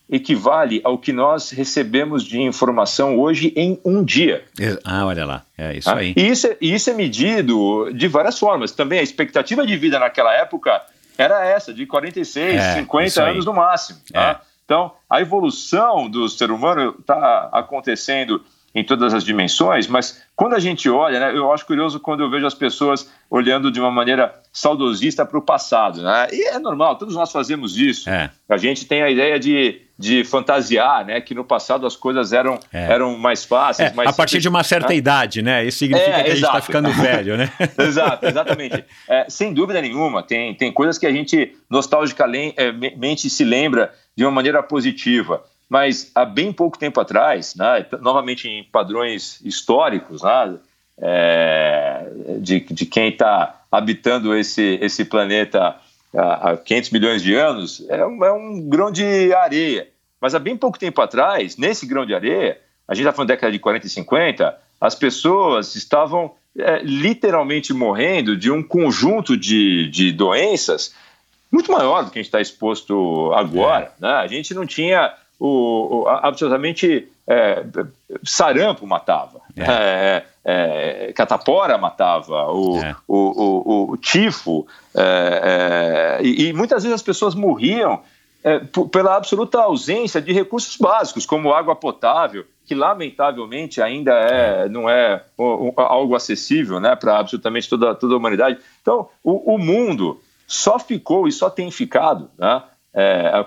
equivale ao que nós recebemos de informação hoje em um dia. Ah, olha lá. É isso Ah, aí. E isso, é- isso é medido de várias formas. Também a expectativa de vida naquela época era essa, de 46, É, isso 50 aí. anos no máximo. tá? É. Então, a evolução do ser humano está acontecendo em todas as dimensões, mas quando a gente olha, né, eu acho curioso quando eu vejo as pessoas olhando de uma maneira saudosista para o passado. Né? E é normal, todos nós fazemos isso. É. A gente tem a ideia de, de fantasiar, né, que no passado as coisas eram, É. eram mais fáceis. É, mais a partir de uma certa né? idade, né? Isso significa É, que a gente está ficando velho, né? Exato, exatamente. É, sem dúvida nenhuma, tem, tem coisas que a gente nostalgicamente se lembra de uma maneira positiva. Mas há bem pouco tempo atrás, né, novamente em padrões históricos, né, é, de, de quem está habitando esse, esse planeta há, há 500 milhões de anos, é um, é um grão de areia. Mas mas há bem pouco tempo atrás, nesse grão de areia, a gente está falando da década de 40 e 50, as pessoas estavam é, literalmente morrendo de um conjunto de, de doenças muito maior do que a gente está exposto agora. É. Né? A gente não tinha o, o absolutamente é, sarampo matava, é. é, é catapora matava, o, é. o, o, o, tifo, é, e, e, muitas vezes as pessoas morriam pela absoluta ausência de recursos básicos, como água potável, que lamentavelmente ainda é, não é algo acessível né, para absolutamente toda, toda a humanidade. Então, o, o mundo só ficou e só tem ficado, né,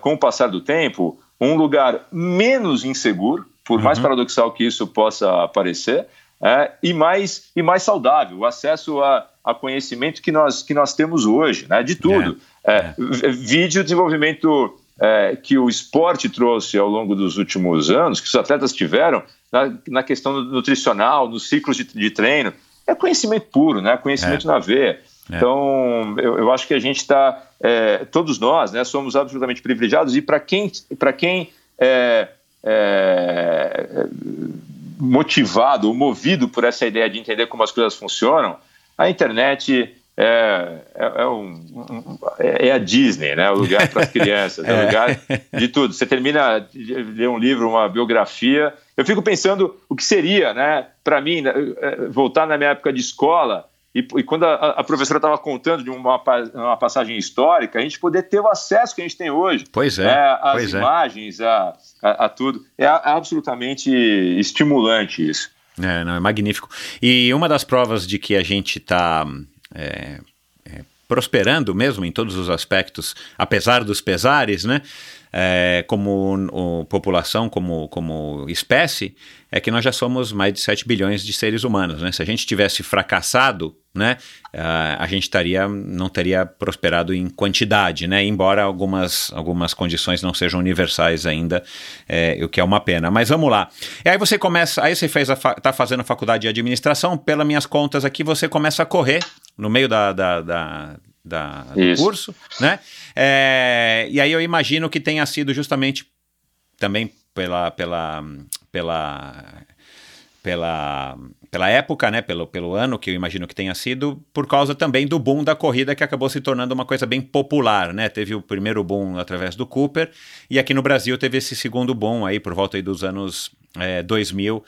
com o passar do tempo, um lugar menos inseguro, por mais uhum. paradoxal que isso possa parecer, é, e, mais, e mais saudável, o acesso a, a conhecimento que nós, que nós temos hoje, né, de tudo. É, é. é. Vídeo desenvolvimento é, que o esporte trouxe ao longo dos últimos anos, que os atletas tiveram, na, na questão nutricional, nos ciclos de, de treino, é conhecimento puro, né, conhecimento é. na veia. É. Então, eu, eu, acho que a gente está, é, todos nós, né, somos absolutamente privilegiados e para quem, para quem é, é, motivado ou movido por essa ideia de entender como as coisas funcionam, a internet é, é, é, um, é, a Disney, né? O lugar para as crianças, é o lugar de tudo. Você termina de ler um livro, uma biografia. Eu fico pensando o que seria, né? Para mim, né, voltar na minha época de escola e, e quando a, a professora estava contando de uma, uma, passagem histórica, a gente poder ter o acesso que a gente tem hoje. Pois é. Né, as pois é. imagens, é. a, a, a, tudo. É absolutamente estimulante isso. É, não, é magnífico. E uma das provas de que a gente está é, é, prosperando mesmo em todos os aspectos, apesar dos pesares, né? é, como o, população, como, como espécie, é que nós já somos mais de 7 bilhões de seres humanos. Né? Se a gente tivesse fracassado, né, a, a gente estaria, não teria prosperado em quantidade, né? embora algumas, algumas condições não sejam universais ainda, é, o que é uma pena. Mas vamos lá. E aí você começa, aí você fez está fazendo a faculdade de administração, pelas minhas contas aqui, você começa a correr no meio da, da, da da, do curso, né? É, e aí eu imagino que tenha sido justamente também pela, pela, pela, pela, pela época, né? Pelo, pelo ano que eu imagino que tenha sido, por causa também do boom da corrida que acabou se tornando uma coisa bem popular, né? Teve o primeiro boom através do Cooper e aqui no Brasil teve esse segundo boom aí por volta aí dos anos é, 2000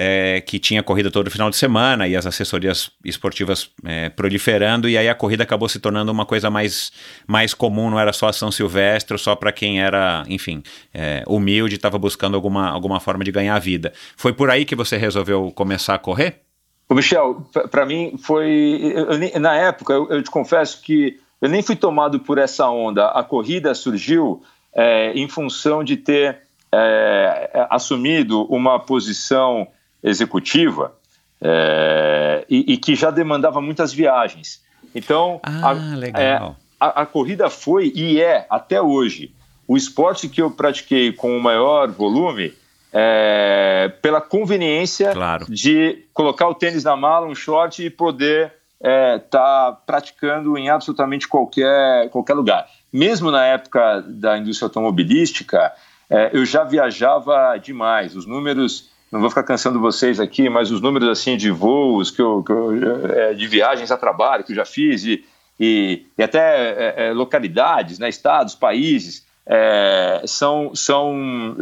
é, que tinha corrida todo final de semana e as assessorias esportivas é, proliferando, e aí a corrida acabou se tornando uma coisa mais, mais comum, não era só a São Silvestre, só para quem era, enfim, é, humilde, estava buscando alguma, alguma forma de ganhar vida. Foi por aí que você resolveu começar a correr? O Michel, para mim foi. Eu, na época, eu, eu, te confesso que eu nem fui tomado por essa onda. A corrida surgiu é, em função de ter é, assumido uma posição executiva é, e, e, que já demandava muitas viagens. Então, ah, a, é, a, a, corrida foi e é, até hoje, o esporte que eu pratiquei com o maior volume é, pela conveniência claro. de colocar o tênis na mala, um short e poder estar é, tá praticando em absolutamente qualquer, qualquer lugar. Mesmo na época da indústria automobilística, é, eu já viajava demais. Os números não vou ficar cansando vocês aqui, mas os números assim de voos, que eu, que eu é, de viagens a trabalho que eu já fiz e, e, e até é, localidades, né, estados, países, é, são, são,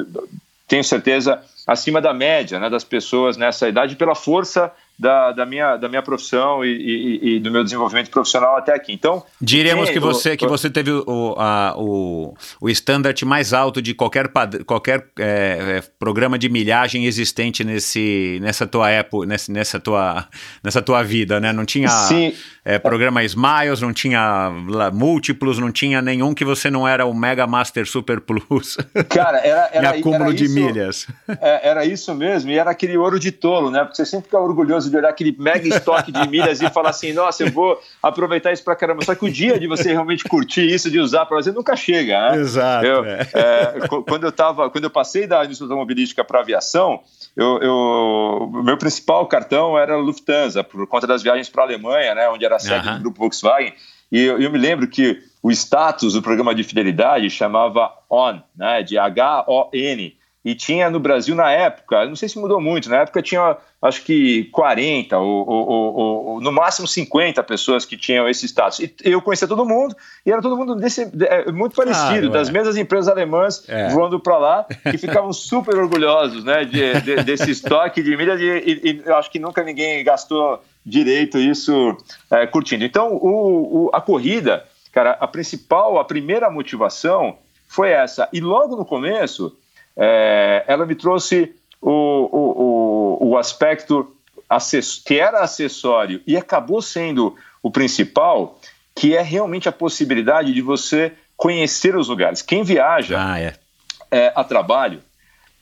tenho certeza, acima da média né, das pessoas nessa idade pela força da, da, minha, da minha profissão e, e, e, do meu desenvolvimento profissional até aqui. Então, diríamos que você que você teve o, a, o, o standard mais alto de qualquer, qualquer é, é, programa de milhagem existente nesse, nessa tua época, nessa, nessa, tua, nessa tua vida, né? Não tinha é, programa Smiles, não tinha múltiplos, não tinha nenhum que você não era o Mega Master Super Plus. Cara, era, era acúmulo era de isso, milhas. É, era isso mesmo, e era aquele ouro de tolo, né? Porque você sempre fica orgulhoso de olhar aquele mega estoque de milhas e falar assim, nossa, eu vou aproveitar isso pra caramba. Só que o dia de você realmente curtir isso, de usar para você, nunca chega, né? Exato. Eu, é. É, quando eu tava, quando eu passei da indústria automobilística para aviação, eu, eu, meu principal cartão era Lufthansa, por conta das viagens para a Alemanha, né, onde era sede uhum. do grupo Volkswagen. E eu, eu, me lembro que o status do programa de fidelidade chamava ON, né, de H-O-N, e tinha no Brasil na época, não sei se mudou muito, na época tinha acho que 40 ou, ou, ou, ou no máximo 50 pessoas que tinham esse status. E eu conhecia todo mundo e era todo mundo desse, é, muito parecido, das mesmas empresas alemãs é. voando para lá, que ficavam super orgulhosos né, de, de, desse estoque de milhas e, e, eu acho que nunca ninguém gastou direito isso é, curtindo. Então, o, o, a corrida, cara, a principal, a primeira motivação foi essa. E logo no começo é, ela me trouxe o, o, o, o aspecto que era acessório e acabou sendo o principal, que é realmente a possibilidade de você conhecer os lugares. Quem viaja ah, é. É, a trabalho,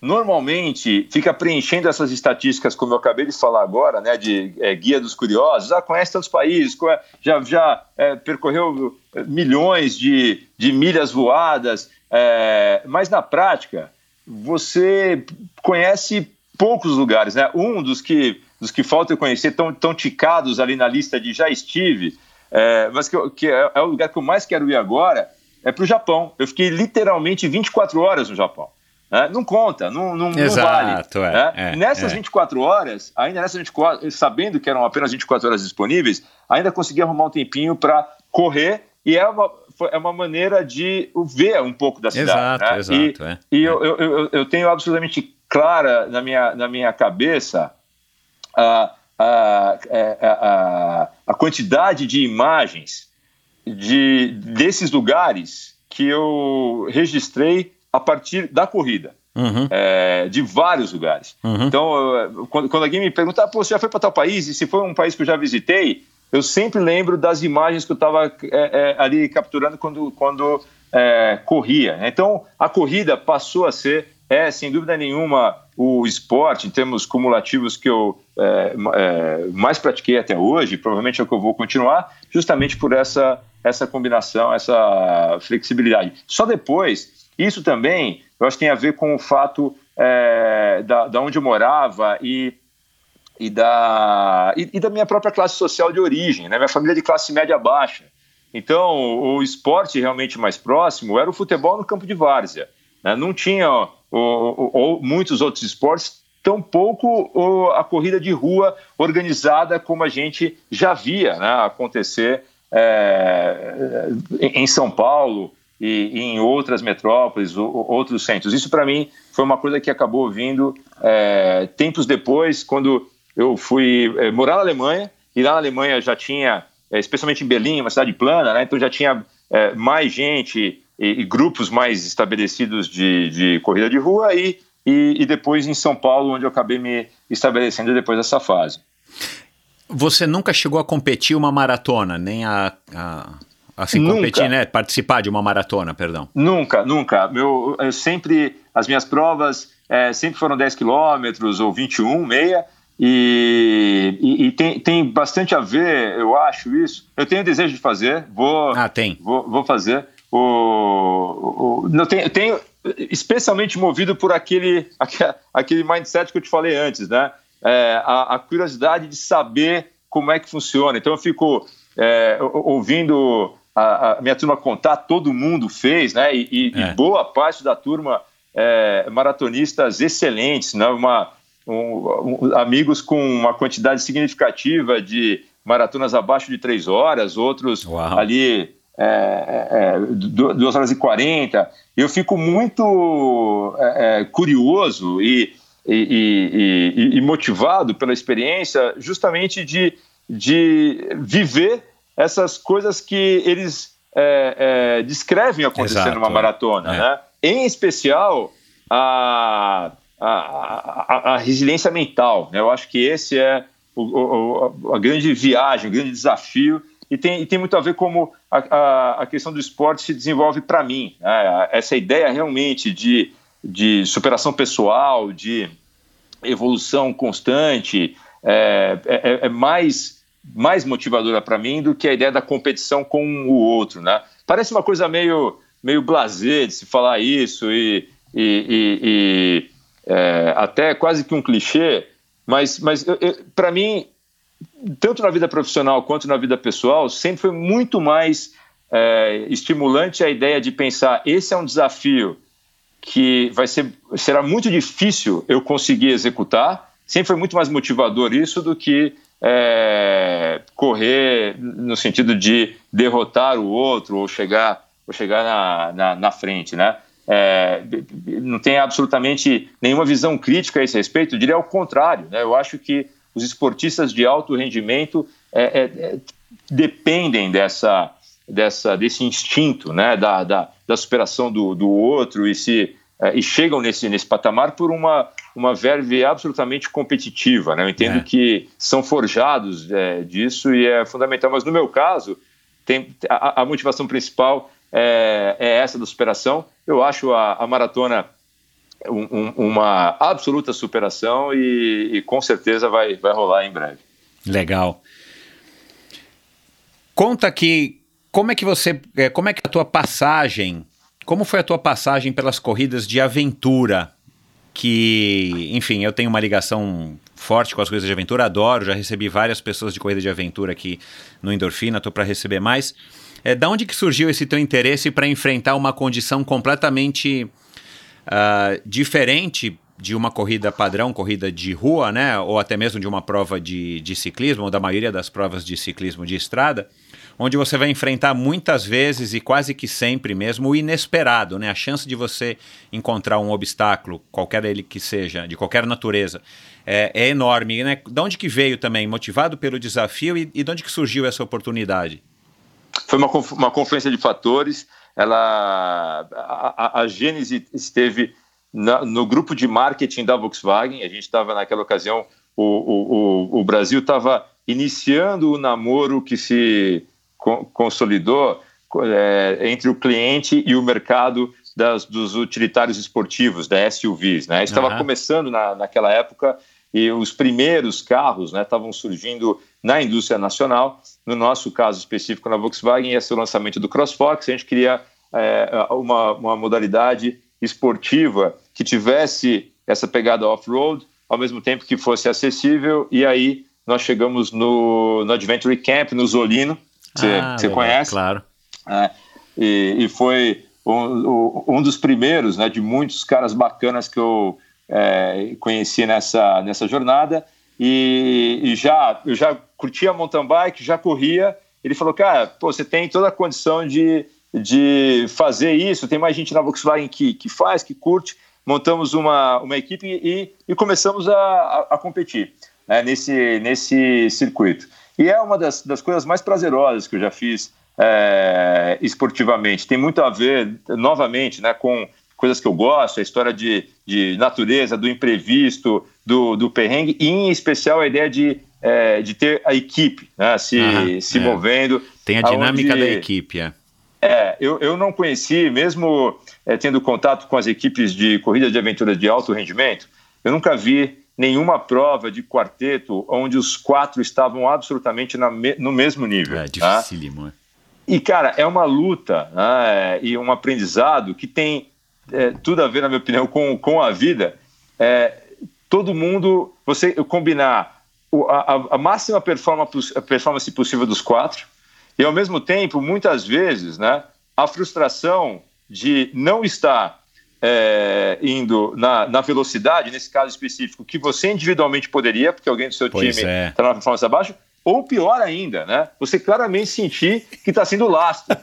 normalmente fica preenchendo essas estatísticas, como eu acabei de falar agora, né, de é, guia dos curiosos, ah, conhece tantos países, já, já é, percorreu milhões de, de milhas voadas, é, mas na prática você conhece poucos lugares, né? Um dos que, dos que falta eu conhecer, estão tão ticados ali na lista de já estive, é, mas que, que é, é, o lugar que eu mais quero ir agora, é para o Japão. Eu fiquei literalmente 24 horas no Japão. Né? Não conta, não, não, Exato, não vale. É, né? é, Nessas é. 24 horas, ainda nessas 24, sabendo que eram apenas 24 horas disponíveis, ainda consegui arrumar um tempinho para correr e é uma, é uma maneira de ver um pouco da cidade. Exato, né? exato. E, é. e eu, eu, eu, tenho absolutamente clara na minha, na minha cabeça a, a, é, a, a, a quantidade de imagens de, desses lugares que eu registrei a partir da corrida. Uhum. É, de vários lugares. Uhum. Então, quando, quando, alguém me pergunta, ah, Pô, você já foi para tal país? E se foi um país que eu já visitei, eu sempre lembro das imagens que eu estava é, é, ali capturando quando, quando é, corria. Então, a corrida passou a ser, é, sem dúvida nenhuma, o esporte, em termos cumulativos, que eu é, é, mais pratiquei até hoje, provavelmente é o que eu vou continuar, justamente por essa, essa combinação, essa flexibilidade. Só depois, isso também, eu acho que tem a ver com o fato é, da, da onde eu morava e e da, e, e, da minha própria classe social de origem, né? minha família é de classe média baixa. Então, o esporte realmente mais próximo era o futebol no campo de várzea. Né? Não tinha ou, muitos outros esportes, tampouco a corrida de rua organizada como a gente já via né? acontecer é, em São Paulo e, e, em outras metrópoles, outros centros. Isso, para mim, foi uma coisa que acabou vindo é, tempos depois, quando eu fui é, morar na Alemanha, e lá na Alemanha já tinha, é, especialmente em Berlim, uma cidade plana, né, então já tinha é, mais gente e, e, grupos mais estabelecidos de, de corrida de rua, e, e, e depois em São Paulo, onde eu acabei me estabelecendo depois dessa fase. Você nunca chegou a competir uma maratona, nem a, a assim nunca. competir, né? Participar de uma maratona, perdão. Nunca, nunca. Meu, eu sempre as minhas provas é, sempre foram 10 quilômetros ou 21, meia. E, e, e, tem, tem bastante a ver, eu acho isso. Eu tenho desejo de fazer, vou, ah, tem. vou, vou fazer. O, o, não tenho, tenho, especialmente movido por aquele, aquele mindset que eu te falei antes, né? É, a, a, curiosidade de saber como é que funciona. Então eu fico é, ouvindo a, a, minha turma contar, todo mundo fez, né? E, e, é. e boa parte da turma é, maratonistas excelentes, né? Uma um, um, amigos com uma quantidade significativa de maratonas abaixo de três horas, outros Uau. ali é, é, 2 é, horas e 40. Eu fico muito é, é, curioso e, e, e, e, motivado pela experiência justamente de, de viver essas coisas que eles é, descrevem acontecendo Exato. numa maratona. Né? Em especial, a a, a, a resiliência mental. Né? Eu acho que esse é o, o, a grande viagem, o grande desafio e tem, e tem muito a ver como a, a, questão do esporte se desenvolve para mim. Né? Essa ideia realmente de, de superação pessoal, de evolução constante, é, é, é mais, mais motivadora para mim do que a ideia da competição com o outro. Né? Parece uma coisa meio, meio blasé de se falar isso e, e, e, é, até quase que um clichê, mas, mas para mim, tanto na vida profissional quanto na vida pessoal, sempre foi muito mais é, estimulante a ideia de pensar esse é um desafio que vai ser será muito difícil eu conseguir executar. Sempre foi muito mais motivador isso do que é, correr no sentido de derrotar o outro ou chegar ou chegar na, na, na frente, né? É, não tem absolutamente nenhuma visão crítica a esse respeito, eu diria ao contrário. Né? Eu acho que os esportistas de alto rendimento é, é, é dependem dessa, dessa, desse instinto né? da, da, da superação do, do outro e, se, é, e chegam nesse, nesse patamar por uma, uma verve absolutamente competitiva. Né? Eu entendo é. que são forjados disso e é fundamental, mas no meu caso, tem, a, a motivação principal é, é essa da superação. Eu acho a, a maratona um, um, uma absoluta superação e, e, com certeza vai, vai rolar em breve. Legal. Conta aqui como é que você, é, como é que a tua passagem, como foi a tua passagem pelas corridas de aventura? Que, enfim, eu tenho uma ligação forte com as coisas de aventura, adoro, já recebi várias pessoas de corrida de aventura aqui no Endorfina, estou para receber mais. É, da onde que surgiu esse teu interesse para enfrentar uma condição completamente uh, diferente de uma corrida padrão, corrida de rua, né? Ou até mesmo de uma prova de, de ciclismo, ou da maioria das provas de ciclismo de estrada, onde você vai enfrentar muitas vezes e quase que sempre mesmo o inesperado, né? A chance de você encontrar um obstáculo, qualquer ele que seja, de qualquer natureza, é, é enorme, né? De onde que veio também? Motivado pelo desafio e, e de onde que surgiu essa oportunidade? Foi uma, uma confluência de fatores. Ela, a, a Gênese esteve na, no grupo de marketing da Volkswagen. A gente estava naquela ocasião, o, o, o Brasil estava iniciando o namoro que se consolidou é, entre o cliente e o mercado das, dos utilitários esportivos, da SUVs. Né? Estava uhum. começando na, naquela época e os primeiros carros né, estavam surgindo na indústria nacional. No nosso caso específico na Volkswagen, ia ser o lançamento do CrossFox. A gente queria é, uma, uma modalidade esportiva que tivesse essa pegada off-road, ao mesmo tempo que fosse acessível. E aí nós chegamos no, no Adventure Camp, no Zolino, que ah, você conhece. Claro. É, e, e, foi um, um dos primeiros né, de muitos caras bacanas que eu é, conheci nessa, nessa jornada e, e, já eu já curtia mountain bike, já corria. Ele falou, cara, pô, você tem toda a condição de, de fazer isso. Tem mais gente na Volkswagen que, que faz, que curte. Montamos uma, uma equipe e, e começamos a, a, a competir né, nesse, nesse circuito. E é uma das, das coisas mais prazerosas que eu já fiz é, esportivamente. Tem muito a ver, novamente, né, com coisas que eu gosto, a história de, de natureza, do imprevisto, do, do perrengue, e em especial a ideia de, é, de ter a equipe né, se, se é. movendo. Tem a dinâmica aonde, da equipe, é. É, eu, eu não conheci, mesmo é, tendo contato com as equipes de corrida de aventura de alto rendimento, eu nunca vi nenhuma prova de quarteto onde os quatro estavam absolutamente na, no mesmo nível. É dificílimo, tá? E, cara, é uma luta né, e um aprendizado que tem é, tudo a ver, na minha opinião, com, com a vida, é, todo mundo, você combinar a, a, máxima performance, performance possível dos quatro, e ao mesmo tempo, muitas vezes, né, a frustração de não estar é, indo na, na, velocidade, nesse caso específico, que você individualmente poderia, porque alguém do seu pois time está é. na performance abaixo, ou pior ainda, né? Você claramente sentir que está sendo lastro.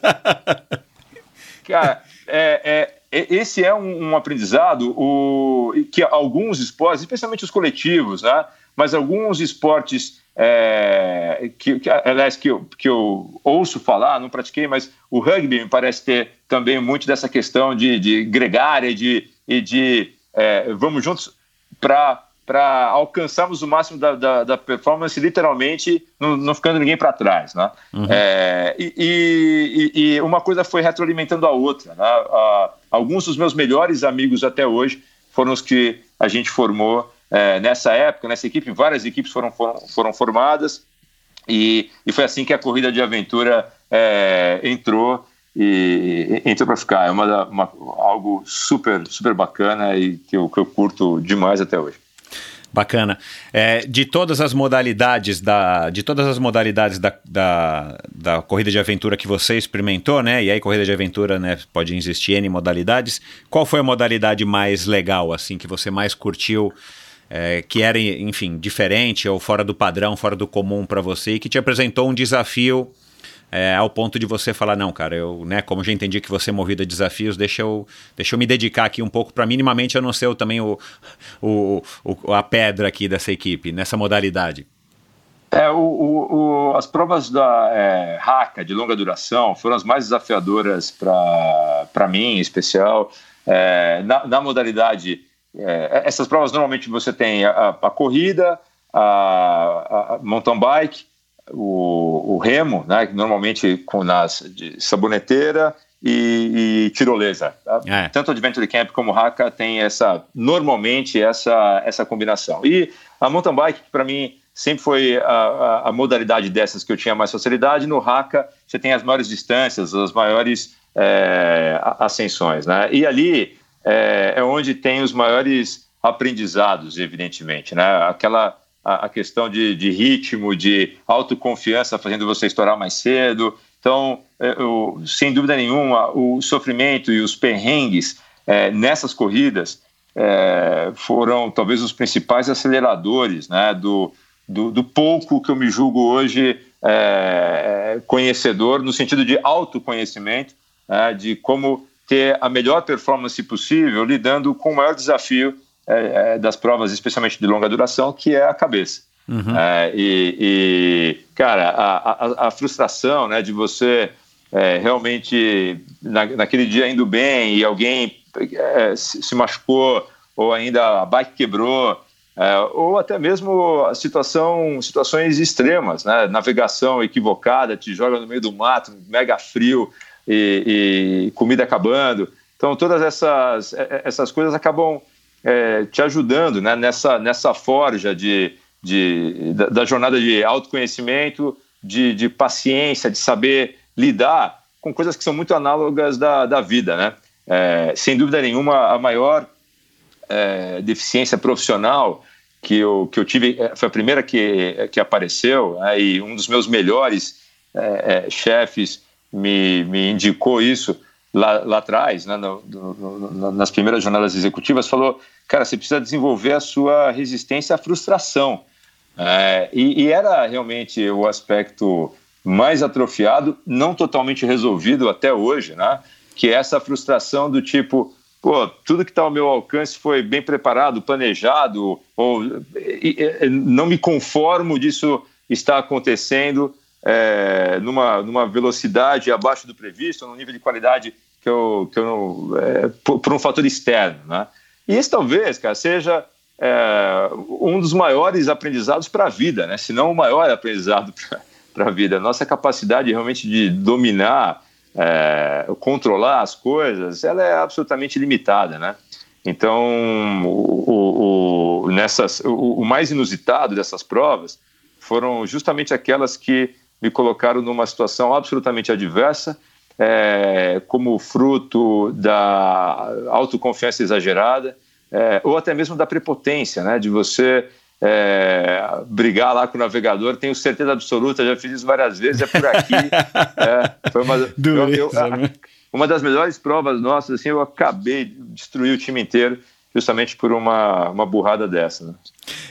Cara, é, é, esse é um, um aprendizado o, que alguns esportes, especialmente os coletivos, né? mas alguns esportes é, que, que, aliás, que eu, que eu ouço falar, não pratiquei, mas o rugby me parece ter também muito dessa questão de, de gregária de, e de é, vamos juntos para para alcançarmos o máximo da, da, da performance, literalmente, não, não, ficando ninguém para trás. Né? Uhum. É, e, e, e, uma coisa foi retroalimentando a outra. Né? alguns dos meus melhores amigos até hoje foram os que a gente formou é, nessa época, nessa equipe. Várias equipes foram, foram, foram formadas e, e, foi assim que a corrida de aventura é, entrou e entrou para ficar. É uma, uma, algo super, super bacana e que eu, que eu curto demais até hoje. Bacana. É, de todas as modalidades da, de todas as modalidades da, da, da, corrida de aventura que você experimentou, né? E aí corrida de aventura, né? Pode existir n modalidades. Qual foi a modalidade mais legal, assim, que você mais curtiu? É, que era, enfim, diferente ou fora do padrão, fora do comum para você e que te apresentou um desafio é, ao ponto de você falar, não, cara, eu, né, como já entendi que você é movido a desafios, deixa eu, deixa eu me dedicar aqui um pouco para minimamente eu não ser eu também o, o, o, a pedra aqui dessa equipe, nessa modalidade. É, o, o, as provas da é, RACA de longa duração foram as mais desafiadoras para mim, em especial. É, na, na, modalidade, é, essas provas normalmente você tem a, a corrida, a, a mountain bike, o, o remo, né, normalmente com nas saboneteira e, e tirolesa. Tá? É. Tanto o Adventure Camp como o Haka tem essa normalmente essa essa combinação. E a mountain bike para mim sempre foi a, a, a, modalidade dessas que eu tinha mais facilidade. No Haka você tem as maiores distâncias, as maiores é, ascensões, né? E ali é, é onde tem os maiores aprendizados, evidentemente, né? Aquela a, a questão de, de, ritmo, de autoconfiança fazendo você estourar mais cedo. Então, é, eu, sem dúvida nenhuma, o sofrimento e os perrengues é, nessas corridas é, foram talvez os principais aceleradores né, do, do, do, pouco que eu me julgo hoje é, conhecedor, no sentido de autoconhecimento, né, de como ter a melhor performance possível lidando com o maior desafio é, é, das provas, especialmente de longa duração, que é a cabeça. Uhum. É, e, e, cara, a, a, a, frustração né, de você é, realmente, na, naquele dia indo bem e alguém se, machucou, ou ainda a bike quebrou, é, ou até mesmo a situação, situações extremas, né, navegação equivocada, te joga no meio do mato, mega frio e, e comida acabando. Então, todas essas, essas coisas acabam é, te ajudando né, nessa, nessa forja de, de, da, da jornada de autoconhecimento, de, de, paciência, de saber lidar com coisas que são muito análogas da, da vida. Né? É, sem dúvida nenhuma, a maior é, deficiência profissional que eu, que eu tive é, foi a primeira que, que apareceu, né, e um dos meus melhores é, é, chefes me, me indicou isso lá, lá atrás, né, no, no, nas primeiras jornadas executivas, falou: cara, você precisa desenvolver a sua resistência à frustração. É, e, e, era realmente o aspecto mais atrofiado, não totalmente resolvido até hoje, né? Que é essa frustração do tipo, pô, tudo que está ao meu alcance foi bem preparado, planejado, ou e, e, não me conformo disso estar acontecendo é, numa, numa velocidade abaixo do previsto, num nível de qualidade que eu, que eu é, por, por, um fator externo, né? E esse talvez, cara, seja é, um dos maiores aprendizados para a vida, né? Se não o maior aprendizado para a vida. Nossa capacidade realmente de dominar, é, controlar as coisas, ela é absolutamente limitada, né? Então, o, o, o nessas, o, o mais inusitado dessas provas foram justamente aquelas que me colocaram numa situação absolutamente adversa, é, como fruto da autoconfiança exagerada, é, ou até mesmo da prepotência, né, de você é, brigar lá com o navegador, tenho certeza absoluta, já fiz isso várias vezes, é por aqui. é, foi uma, eu, eu, a, né? uma das melhores provas nossas, assim, eu acabei de destruir o time inteiro justamente por uma, uma burrada dessa. Né?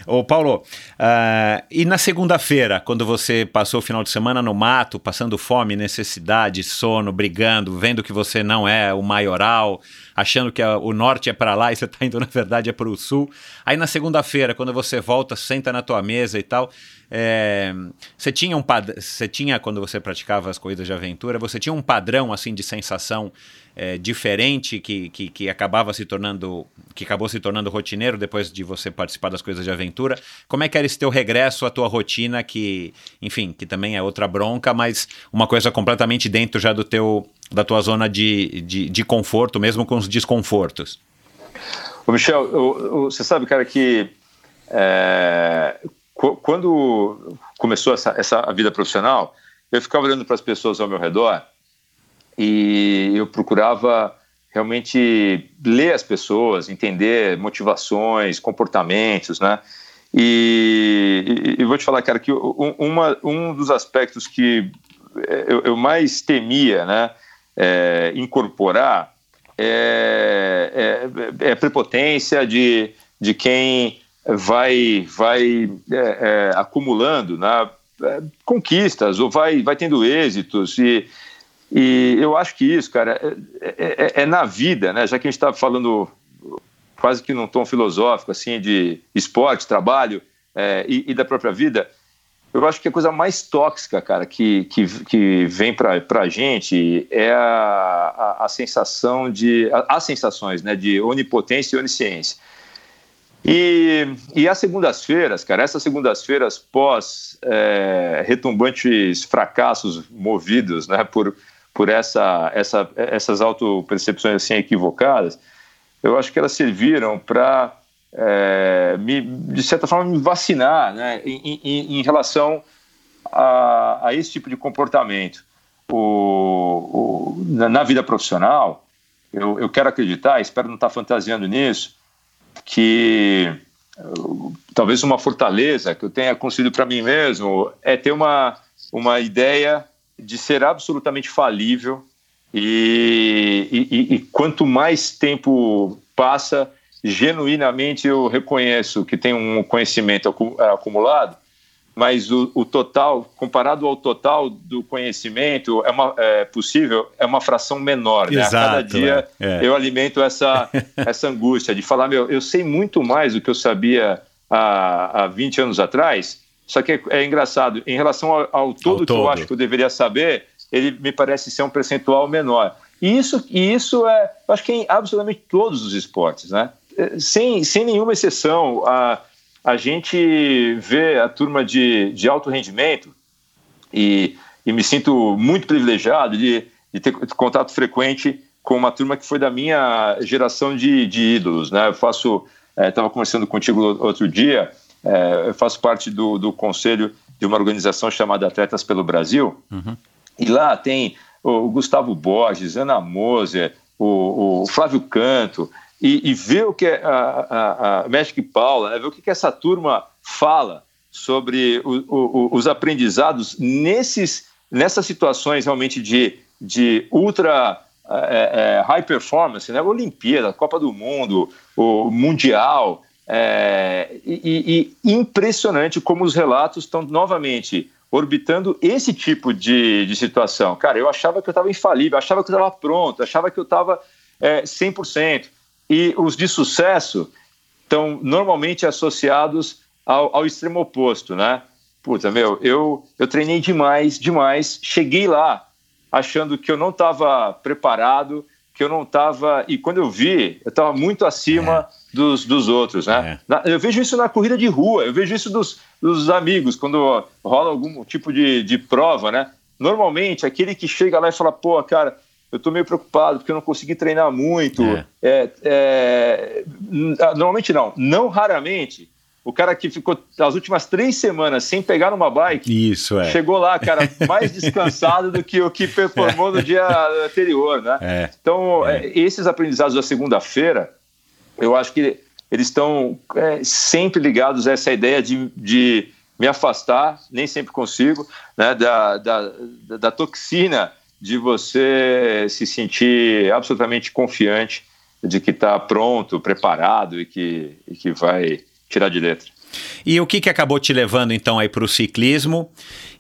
Ô Paulo, uh, e na segunda-feira, quando você passou o final de semana no mato, passando fome, necessidade, sono, brigando, vendo que você não é o maioral, achando que a, o norte é para lá e você está indo, na verdade, é para o sul. Aí na segunda-feira, quando você volta, senta na tua mesa e tal, é, você tinha um você tinha, quando você praticava as corridas de aventura, você tinha um padrão assim de sensação é, diferente que, que, que, acabava se tornando que acabou se tornando rotineiro depois de você participar das coisas de aventura. Como é que era esse teu regresso à tua rotina que, enfim, que também é outra bronca, mas uma coisa completamente dentro já do teu da tua zona de, de, de conforto, mesmo com os desconfortos? Ô Michel, eu, eu, você sabe, cara, que é, quando começou essa, essa vida profissional, eu ficava olhando para as pessoas ao meu redor e eu procurava realmente ler as pessoas, entender motivações, comportamentos, né? E, e, e vou te falar, cara, que um, uma, um dos aspectos que eu, eu mais temia né, é, incorporar é, é, é, prepotência de, de quem vai, vai é, é, acumulando né, conquistas ou vai, vai tendo êxitos e, e eu acho que isso, cara, é, é, é na vida, né? Já que a gente está falando quase que num tom filosófico, assim, de esporte, trabalho é, e, e, da própria vida, eu acho que a coisa mais tóxica, cara, que, que, que vem para a gente é a, a, a sensação de. as sensações, né, de onipotência e onisciência. E, e as segundas-feiras, cara, essas segundas-feiras pós é, retumbantes fracassos movidos né, por, por essa, essa, essas autopercepções assim, equivocadas, eu acho que elas serviram para, é, de certa forma, me vacinar né, em, em, em relação a, a, esse tipo de comportamento. O, o, na, na, vida profissional, eu, eu, quero acreditar, espero não estar fantasiando nisso, que talvez uma fortaleza que eu tenha construído para mim mesmo é ter uma, uma ideia de ser absolutamente falível e, e, e, quanto mais tempo passa, genuinamente eu reconheço que tem um conhecimento acumulado, mas o, o total, comparado ao total do conhecimento, é, uma, é possível, é uma fração menor. Exato, né? A cada dia é. eu alimento essa, essa angústia de falar, meu, eu sei muito mais do que eu sabia há, há 20 anos atrás, só que é, é engraçado, em relação ao, ao todo ao que eu acho que eu deveria saber, ele me parece ser um percentual menor. E isso, e isso é, acho que é em absolutamente todos os esportes, né? Sem, sem nenhuma exceção, a, a gente vê a turma de, de alto rendimento e, e me sinto muito privilegiado de, de ter contato frequente com uma turma que foi da minha geração de, de ídolos, né? Eu faço, estava é, conversando contigo outro dia, é, eu faço parte do, do conselho de uma organização chamada Atletas pelo Brasil, uhum. E lá tem o Gustavo Borges, Ana Moser, o, o Flávio Canto, e, e ver o que é a, a, a Magic Paula, né? ver o que, que essa turma fala sobre o, o, os aprendizados nesses, nessas situações realmente de, de ultra é, é, high performance, né? Olimpíada, Copa do Mundo, o Mundial. É, e, e impressionante como os relatos estão novamente orbitando esse tipo de, de situação. Cara, eu achava que eu estava infalível, achava que eu estava pronto, achava que eu estava é, 100%. E os de sucesso estão normalmente associados ao, ao extremo oposto, né? Puta, meu, eu, eu treinei demais, demais, cheguei lá achando que eu não estava preparado, que eu não estava. E quando eu vi, eu estava muito acima é. dos, dos outros, né? É. eu vejo isso na corrida de rua, eu vejo isso dos, dos amigos, quando rola algum tipo de, de prova, né? Normalmente, aquele que chega lá e fala, pô, cara, eu estou meio preocupado porque eu não consegui treinar muito. É. É, é, normalmente não, não raramente. O cara que ficou as últimas três semanas sem pegar numa bike, Isso, é. chegou lá, cara, mais descansado do que o que performou no dia anterior, né? É. Então, é. é esses aprendizados da segunda-feira, eu acho que eles estão sempre ligados a essa ideia de, de me afastar, nem sempre consigo, né, da, da, da toxina de você se sentir absolutamente confiante de que está pronto, preparado e que, e que vai tirar de letra. E o que, que acabou te levando então aí para o ciclismo?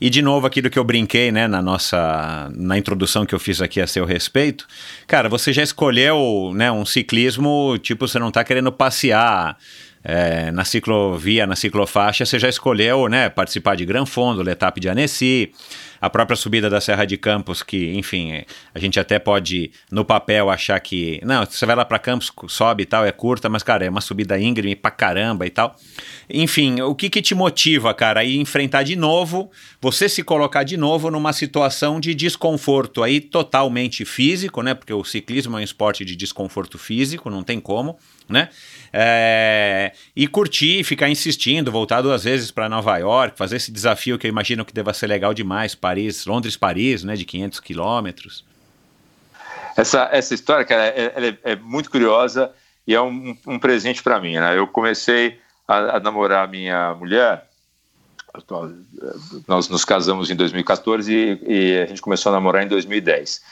E de novo aquilo que eu brinquei, né, na nossa na introdução que eu fiz aqui a seu respeito. Cara, você já escolheu, né, um ciclismo tipo você não está querendo passear é, na ciclovia, na ciclofaixa, você já escolheu, né, participar de Gran Fondo, Letap de Annecy, a própria subida da Serra de Campos, que, enfim, a gente até pode, no papel, achar que, não, você vai lá para Campos, sobe e tal, é curta, mas, cara, é uma subida íngreme pra caramba e tal. Enfim, o que que te motiva, cara, a enfrentar de novo, você se colocar de novo numa situação de desconforto aí totalmente físico, né, porque o ciclismo é um esporte de desconforto físico, não tem como, né? É, e curtir, ficar insistindo, voltar duas vezes para Nova York, fazer esse desafio que eu imagino que deva ser legal demais, Paris, Londres-Paris, né, de 500 quilômetros. Essa, essa história, cara, é, é, é muito curiosa e é um, um presente para mim. Né? Eu comecei a, a namorar minha mulher, nós nos casamos em 2014 e, e, a gente começou a namorar em 2010.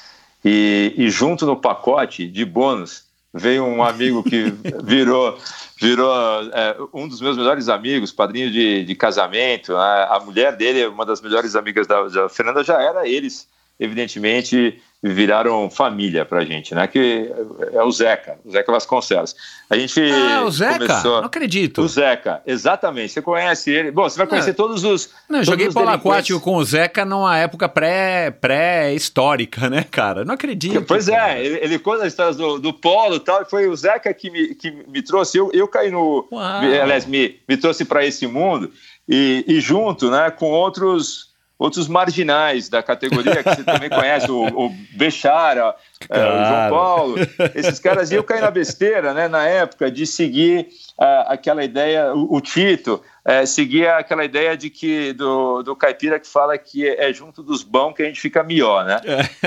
E, e junto no pacote de bônus veio um amigo que virou virou é, um dos meus melhores amigos, padrinho de, de casamento. A, a mulher dele, uma das melhores amigas da, da Fernanda, já era eles, evidentemente viraram família pra gente, né? Que é o Zeca, o Zeca Vasconcelos. A gente Ah, o Zeca? começou... Não acredito. O Zeca, exatamente. Você conhece ele. Bom, você vai conhecer Não, todos os. Não, eu todos joguei polo aquático com o Zeca numa época pré- pré-histórica, né, cara? Não acredito. Pois cara. é, ele, ele conta as histórias do, do polo e tal, e foi o Zeca que me, que me trouxe. Eu, eu caí no. Uau. me- Aliás, me, me trouxe para esse mundo, e, e junto né, com outros. Outros marginais da categoria que você também conhece, o, o Bechara, é, o João Claro. Paulo, esses caras. E eu caí na besteira, né, na época, de seguir ah, aquela ideia, o, o Tito, é, seguir aquela ideia de que do, do caipira que fala que é junto dos bons que a gente fica melhor, né?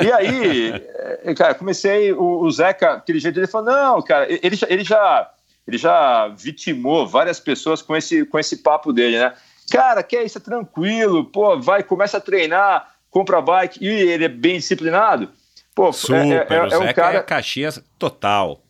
E aí, eh, cara, comecei, o, o Zeca, aquele jeito, ele falou, não, cara, ele, já- ele já ele já vitimou várias pessoas com esse, com esse papo dele, né? Cara, que é isso, é tranquilo, pô, vai, começa a treinar, compra bike, e ele é bem disciplinado. Pô, Super, é, é- é o Zeca um cara, é Caxias total.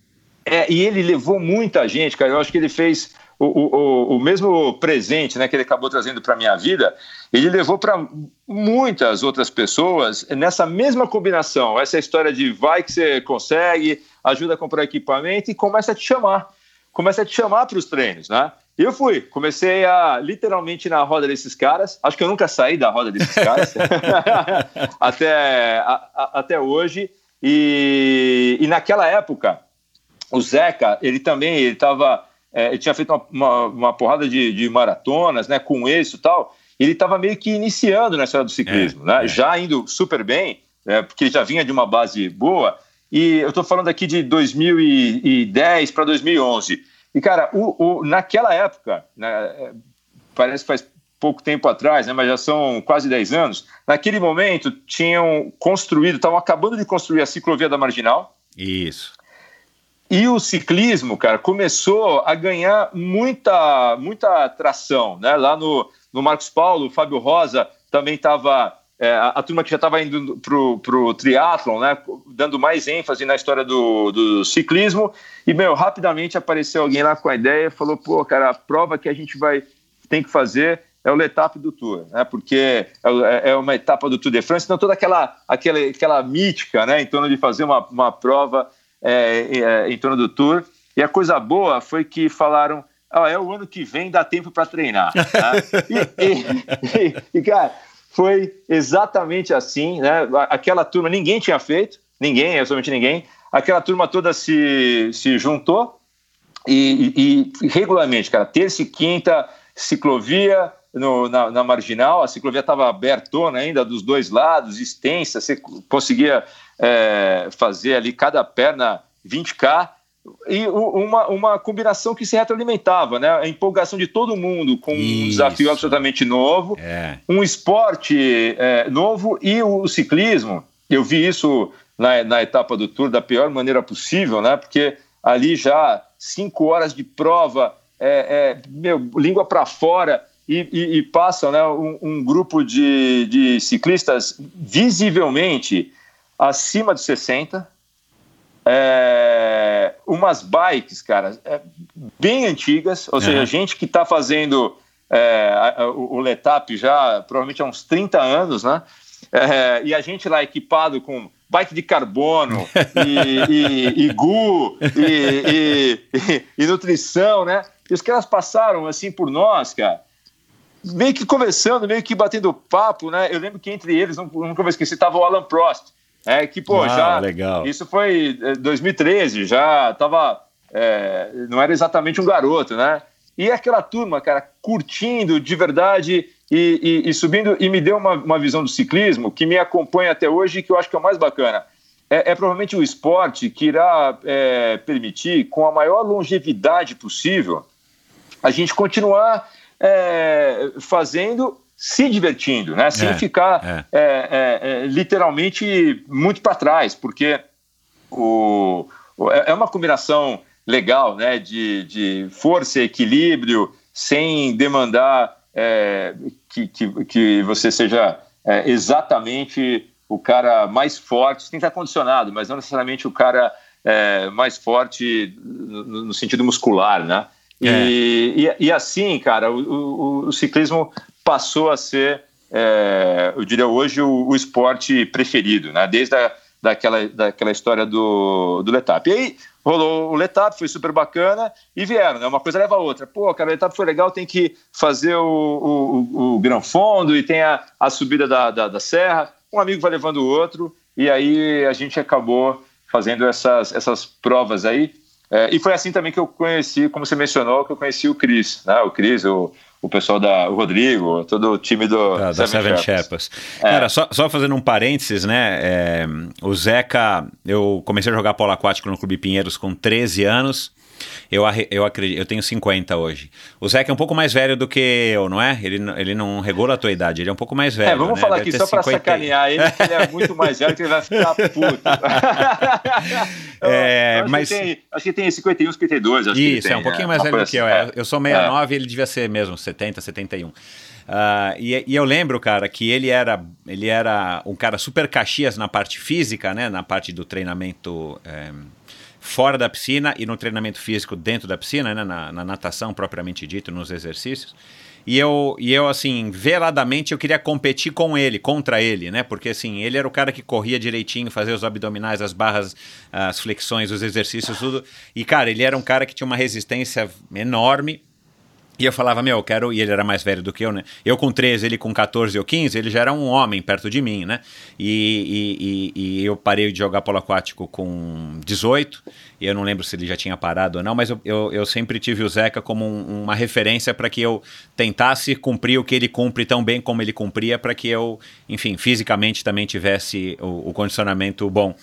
é, e ele levou muita gente, cara. Eu acho que ele fez o, o, o- o mesmo presente né, que ele acabou trazendo para minha vida, ele levou para muitas outras pessoas nessa mesma combinação. Essa história de vai que você consegue, ajuda a comprar equipamento e começa a te chamar. Começa a te chamar para os treinos, né? E eu fui, comecei a literalmente na roda desses caras. Acho que eu nunca saí da roda desses caras até, a- a- até hoje. E, e naquela época, o Zeca, ele também, ele tava, é, ele tinha feito uma, uma, uma porrada de, de maratonas, né, com êxito e tal, ele estava meio que iniciando na história do ciclismo, É, né, é. já indo super bem, né, porque ele já vinha de uma base boa, e eu estou falando aqui de 2010 para 2011, e cara, o, o- naquela época, né, é, parece que faz pouco tempo atrás, né, mas já são quase 10 anos, naquele momento tinham construído, estavam acabando de construir a ciclovia da Marginal, Isso. e o ciclismo, cara, começou a ganhar muita, muita atração, né? Lá no, no Marcos Paulo, o Fábio Rosa também estava, a, a turma que já estava indo pro, pro triatlon, né? Dando mais ênfase na história do, do ciclismo. E, meu, rapidamente apareceu alguém lá com a ideia e falou, pô, cara, a prova que a gente vai, tem que fazer é o Letap do Tour, né? Porque é, é uma etapa do Tour de France, então toda aquela, aquela, aquela mítica, né? Em torno de fazer uma, uma prova é, é, em torno do Tour. E a coisa boa foi que falaram: ah, é o ano que vem, dá tempo para treinar. né? e, e- e- e, cara, foi exatamente assim, né? Aquela turma, ninguém tinha feito, ninguém, absolutamente ninguém. Aquela turma toda se, se juntou e, e- e regularmente, cara, terça e quinta, ciclovia no- na, na marginal, a ciclovia estava abertona ainda dos dois lados, extensa, você conseguia é, fazer ali cada perna 20K, e uma, uma combinação que se retroalimentava, né? A empolgação de todo mundo com um Isso. desafio absolutamente novo, É. um esporte é, novo e o, ciclismo. Eu vi isso na, na etapa do Tour da pior maneira possível, né? Porque ali já cinco horas de prova, é, é, meu, língua para fora e, e, e passa, né? Um, um grupo de, de ciclistas visivelmente acima de 60. É, umas bikes, cara, é, bem antigas, ou seja, Uhum. gente que está fazendo é, o, o Letap já provavelmente há uns 30 anos, né? É, e a gente lá equipado com bike de carbono e, e, e GU e, e- nutrição, né? E os caras passaram assim por nós, cara, meio que conversando, meio que batendo papo, né? Eu lembro que entre eles, nunca vou esquecer, estava o Alan Prost, é, que, pô, Ah, já. legal. Isso foi eh, 2013, já tava. é, não era exatamente um garoto, né? E aquela turma, cara, curtindo de verdade e, e- e subindo, e me deu uma, uma visão do ciclismo que me acompanha até hoje e que eu acho que é o mais bacana. É, é provavelmente o esporte que irá é, permitir, com a maior longevidade possível, a gente continuar fazendo, se divertindo, né? Sem É, ficar é. é, é, é, literalmente muito para trás, porque o, é é uma combinação legal, né? De, de força, equilíbrio sem demandar que, que, que você seja exatamente o cara mais forte, tem que estar condicionado, mas não necessariamente o cara mais forte no, no, sentido muscular, né? E, é. e, e, assim, cara, o, o, o, ciclismo passou a ser, é, eu diria hoje, o, o, esporte preferido, né? Desde a, daquela, daquela história do, do Letap. E aí rolou o Letap, foi super bacana e vieram, né? Uma coisa leva a outra. Pô, cara, o Letap foi legal, tem que fazer o, o, o e tem a, a subida da, da, da serra. Um amigo vai levando o outro e aí a gente acabou fazendo essas, essas provas aí. É, e foi assim também que eu conheci, como você mencionou, que eu conheci o Cris, né? O Cris, o, o pessoal da o Rodrigo, todo o time do da, Seven, Seven Shepherds. É. Cara, só, só fazendo um parênteses, né? É, o Zeca, eu comecei a jogar polo aquático no Clube Pinheiros com 13 anos. Eu, eu acredito, eu tenho 50 hoje. O Zeca é um pouco mais velho do que eu, não é? Ele, ele não regula a tua idade, ele é um pouco mais velho. É, vamos né? falar Deve aqui só 50... para sacanear ele, que ele é muito mais velho, que ele vai ficar puto. é, acho mas... Que tem, acho que tem 51, 52. Acho Isso, tem, é um pouquinho mais velho do que eu. É. Eu sou 69 e ele devia ser mesmo 70, 71. Uh, e, e, eu lembro, cara, que ele era, ele era um cara super caxias na parte física, né? Na parte do treinamento. É, fora da piscina e no treinamento físico dentro da piscina, né, na, na natação propriamente dito, nos exercícios. E eu, e eu, assim, veladamente eu queria competir com ele, contra ele, né? Porque, assim, ele era o cara que corria direitinho, fazia os abdominais, as barras, as flexões, os exercícios, tudo. E, cara, ele era um cara que tinha uma resistência enorme e eu falava, meu, eu quero. E ele era mais velho do que eu, né? Eu com 13, ele com 14 ou 15, ele já era um homem perto de mim, né? E, e, e, e eu parei de jogar polo aquático com 18 eu não lembro se ele já tinha parado ou não, mas eu, eu, eu sempre tive o Zeca como um, uma referência para que eu tentasse cumprir o que ele cumpre tão bem como ele cumpria, para que eu, enfim, fisicamente também tivesse o, o, condicionamento bom.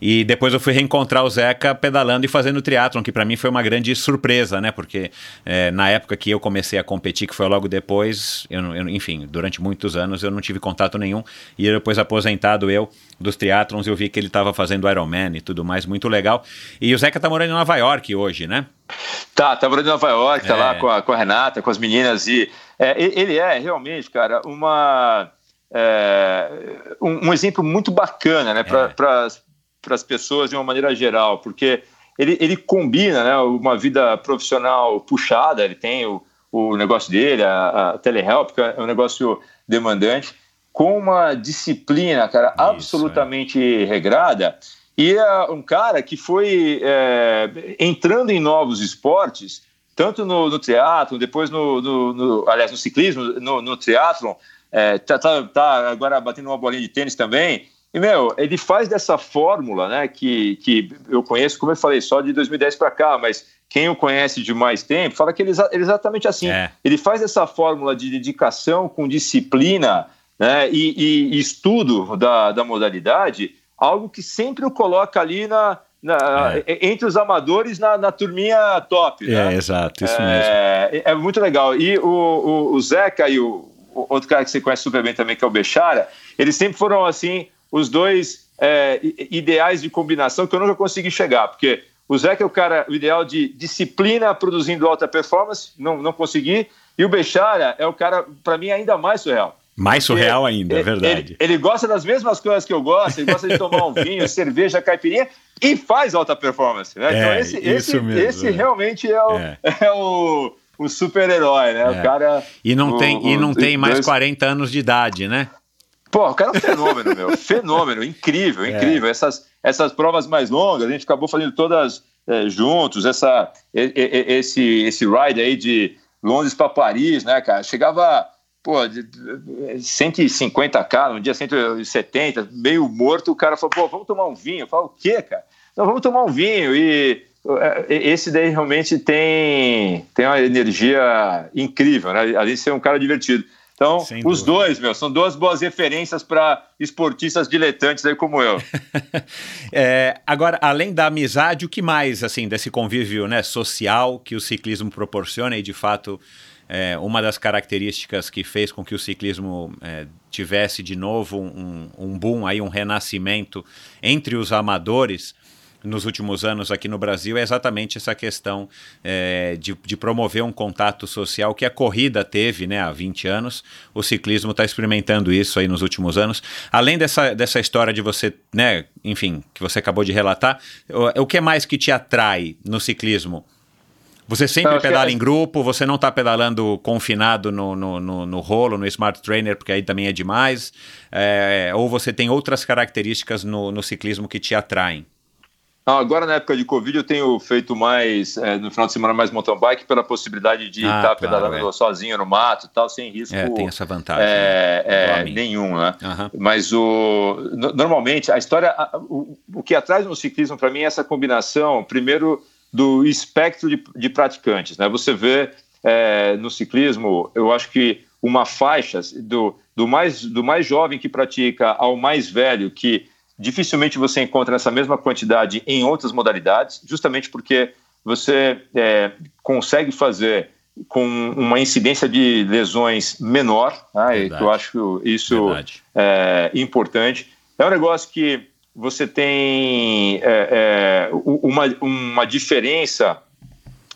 E depois eu fui reencontrar o Zeca pedalando e fazendo triatlon, que para mim foi uma grande surpresa, né? Porque é, na época que eu comecei a competir, que foi logo depois, eu, eu, enfim, durante muitos anos eu não tive contato nenhum, e depois aposentado eu dos triatlons, eu vi que ele estava fazendo Ironman e tudo mais, muito legal. E o Zeca tá morando em Nova York hoje, né? Tá, tá morando em Nova York, é. tá lá com a, com a Renata, com as meninas, e é, ele é realmente, cara, uma, é, um, um, exemplo muito bacana, né, para é. as pessoas de uma maneira geral, porque ele, ele combina né, uma vida profissional puxada, ele tem o, o negócio dele, a, a telehelp, que é um negócio demandante, com uma disciplina, cara, Isso, absolutamente é. regrada. E é um cara que foi é, entrando em novos esportes, tanto no, no triatlon, depois no, no, no, aliás, no ciclismo, no, no triatlon, é, tá, tá, tá, agora batendo uma bolinha de tênis também. E, meu, ele faz dessa fórmula, né, que, que eu conheço, como eu falei, só de 2010 para cá, mas quem o conhece de mais tempo fala que ele, ele é exatamente assim. É. Ele faz essa fórmula de dedicação com disciplina, né, e, e, estudo da, da modalidade, algo que sempre o coloca ali na, na é. entre os amadores na, na turminha top. Né? É, exato, isso é, mesmo. É muito legal. E o, o, o Zeca e o, o, outro cara que você conhece super bem também, que é o Bechara, eles sempre foram assim, os dois é, ideais de combinação que eu nunca consegui chegar, porque o Zeca é o cara, o ideal de disciplina produzindo alta performance, não, não consegui, e o Bechara é o cara, para mim, ainda mais surreal. Mais surreal ainda, é verdade. Ele, ele, gosta das mesmas coisas que eu gosto, ele gosta de tomar um vinho, cerveja, caipirinha e faz alta performance. Né? Então, é, esse, esse, mesmo, esse é. realmente é o, é. é o, o super-herói, né? O é. cara. E não o, tem, o, e não tem mais dois... 40 anos de idade, né? Pô, o cara é um fenômeno, meu. fenômeno, incrível, incrível. Essas, essas provas mais longas, a gente acabou fazendo todas juntos, essa, esse, esse ride aí de Londres para Paris, né, cara? Chegava pô, 150k, no dia 170, meio morto, o cara falou, pô, vamos tomar um vinho. Eu falo, o quê, cara? Não, vamos tomar um vinho. E esse daí realmente tem, tem uma energia incrível, né? Além de ser um cara divertido. Então, os dois, meu, são duas boas referências para esportistas diletantes aí como eu. é, agora, além da amizade, o que mais, assim, desse convívio né, social que o ciclismo proporciona e, de fato, é, uma das características que fez com que o ciclismo é, tivesse de novo um, um boom, aí, um renascimento entre os amadores nos últimos anos aqui no Brasil é exatamente essa questão é, de, de, promover um contato social que a corrida teve né, há 20 anos. O ciclismo está experimentando isso aí nos últimos anos. Além dessa, dessa história de você, né, enfim, que você acabou de relatar, o, o que mais que te atrai no ciclismo? Você sempre pedala em grupo, você não está pedalando confinado no, no, no, no, rolo, no Smart Trainer, porque aí também é demais, é, ou você tem outras características no, no ciclismo que te atraem? agora, na época de Covid, eu tenho feito mais, é, no final de semana, mais mountain bike pela possibilidade de estar ah, tá claro, pedalando é. sozinho no mato tal, sem risco. É, tem essa vantagem. É, né? é nenhum, né? Uhum. Mas o, normalmente, a história, o, o que atrai no ciclismo para mim é essa combinação, primeiro do espectro de, de praticantes. Né? Você vê é, no ciclismo, eu acho que uma faixa do, do, mais, do mais jovem que pratica ao mais velho, que dificilmente você encontra essa mesma quantidade em outras modalidades, justamente porque você é, consegue fazer com uma incidência de lesões menor, né? eu acho isso é, importante. É um negócio que você tem é, é, uma, uma diferença,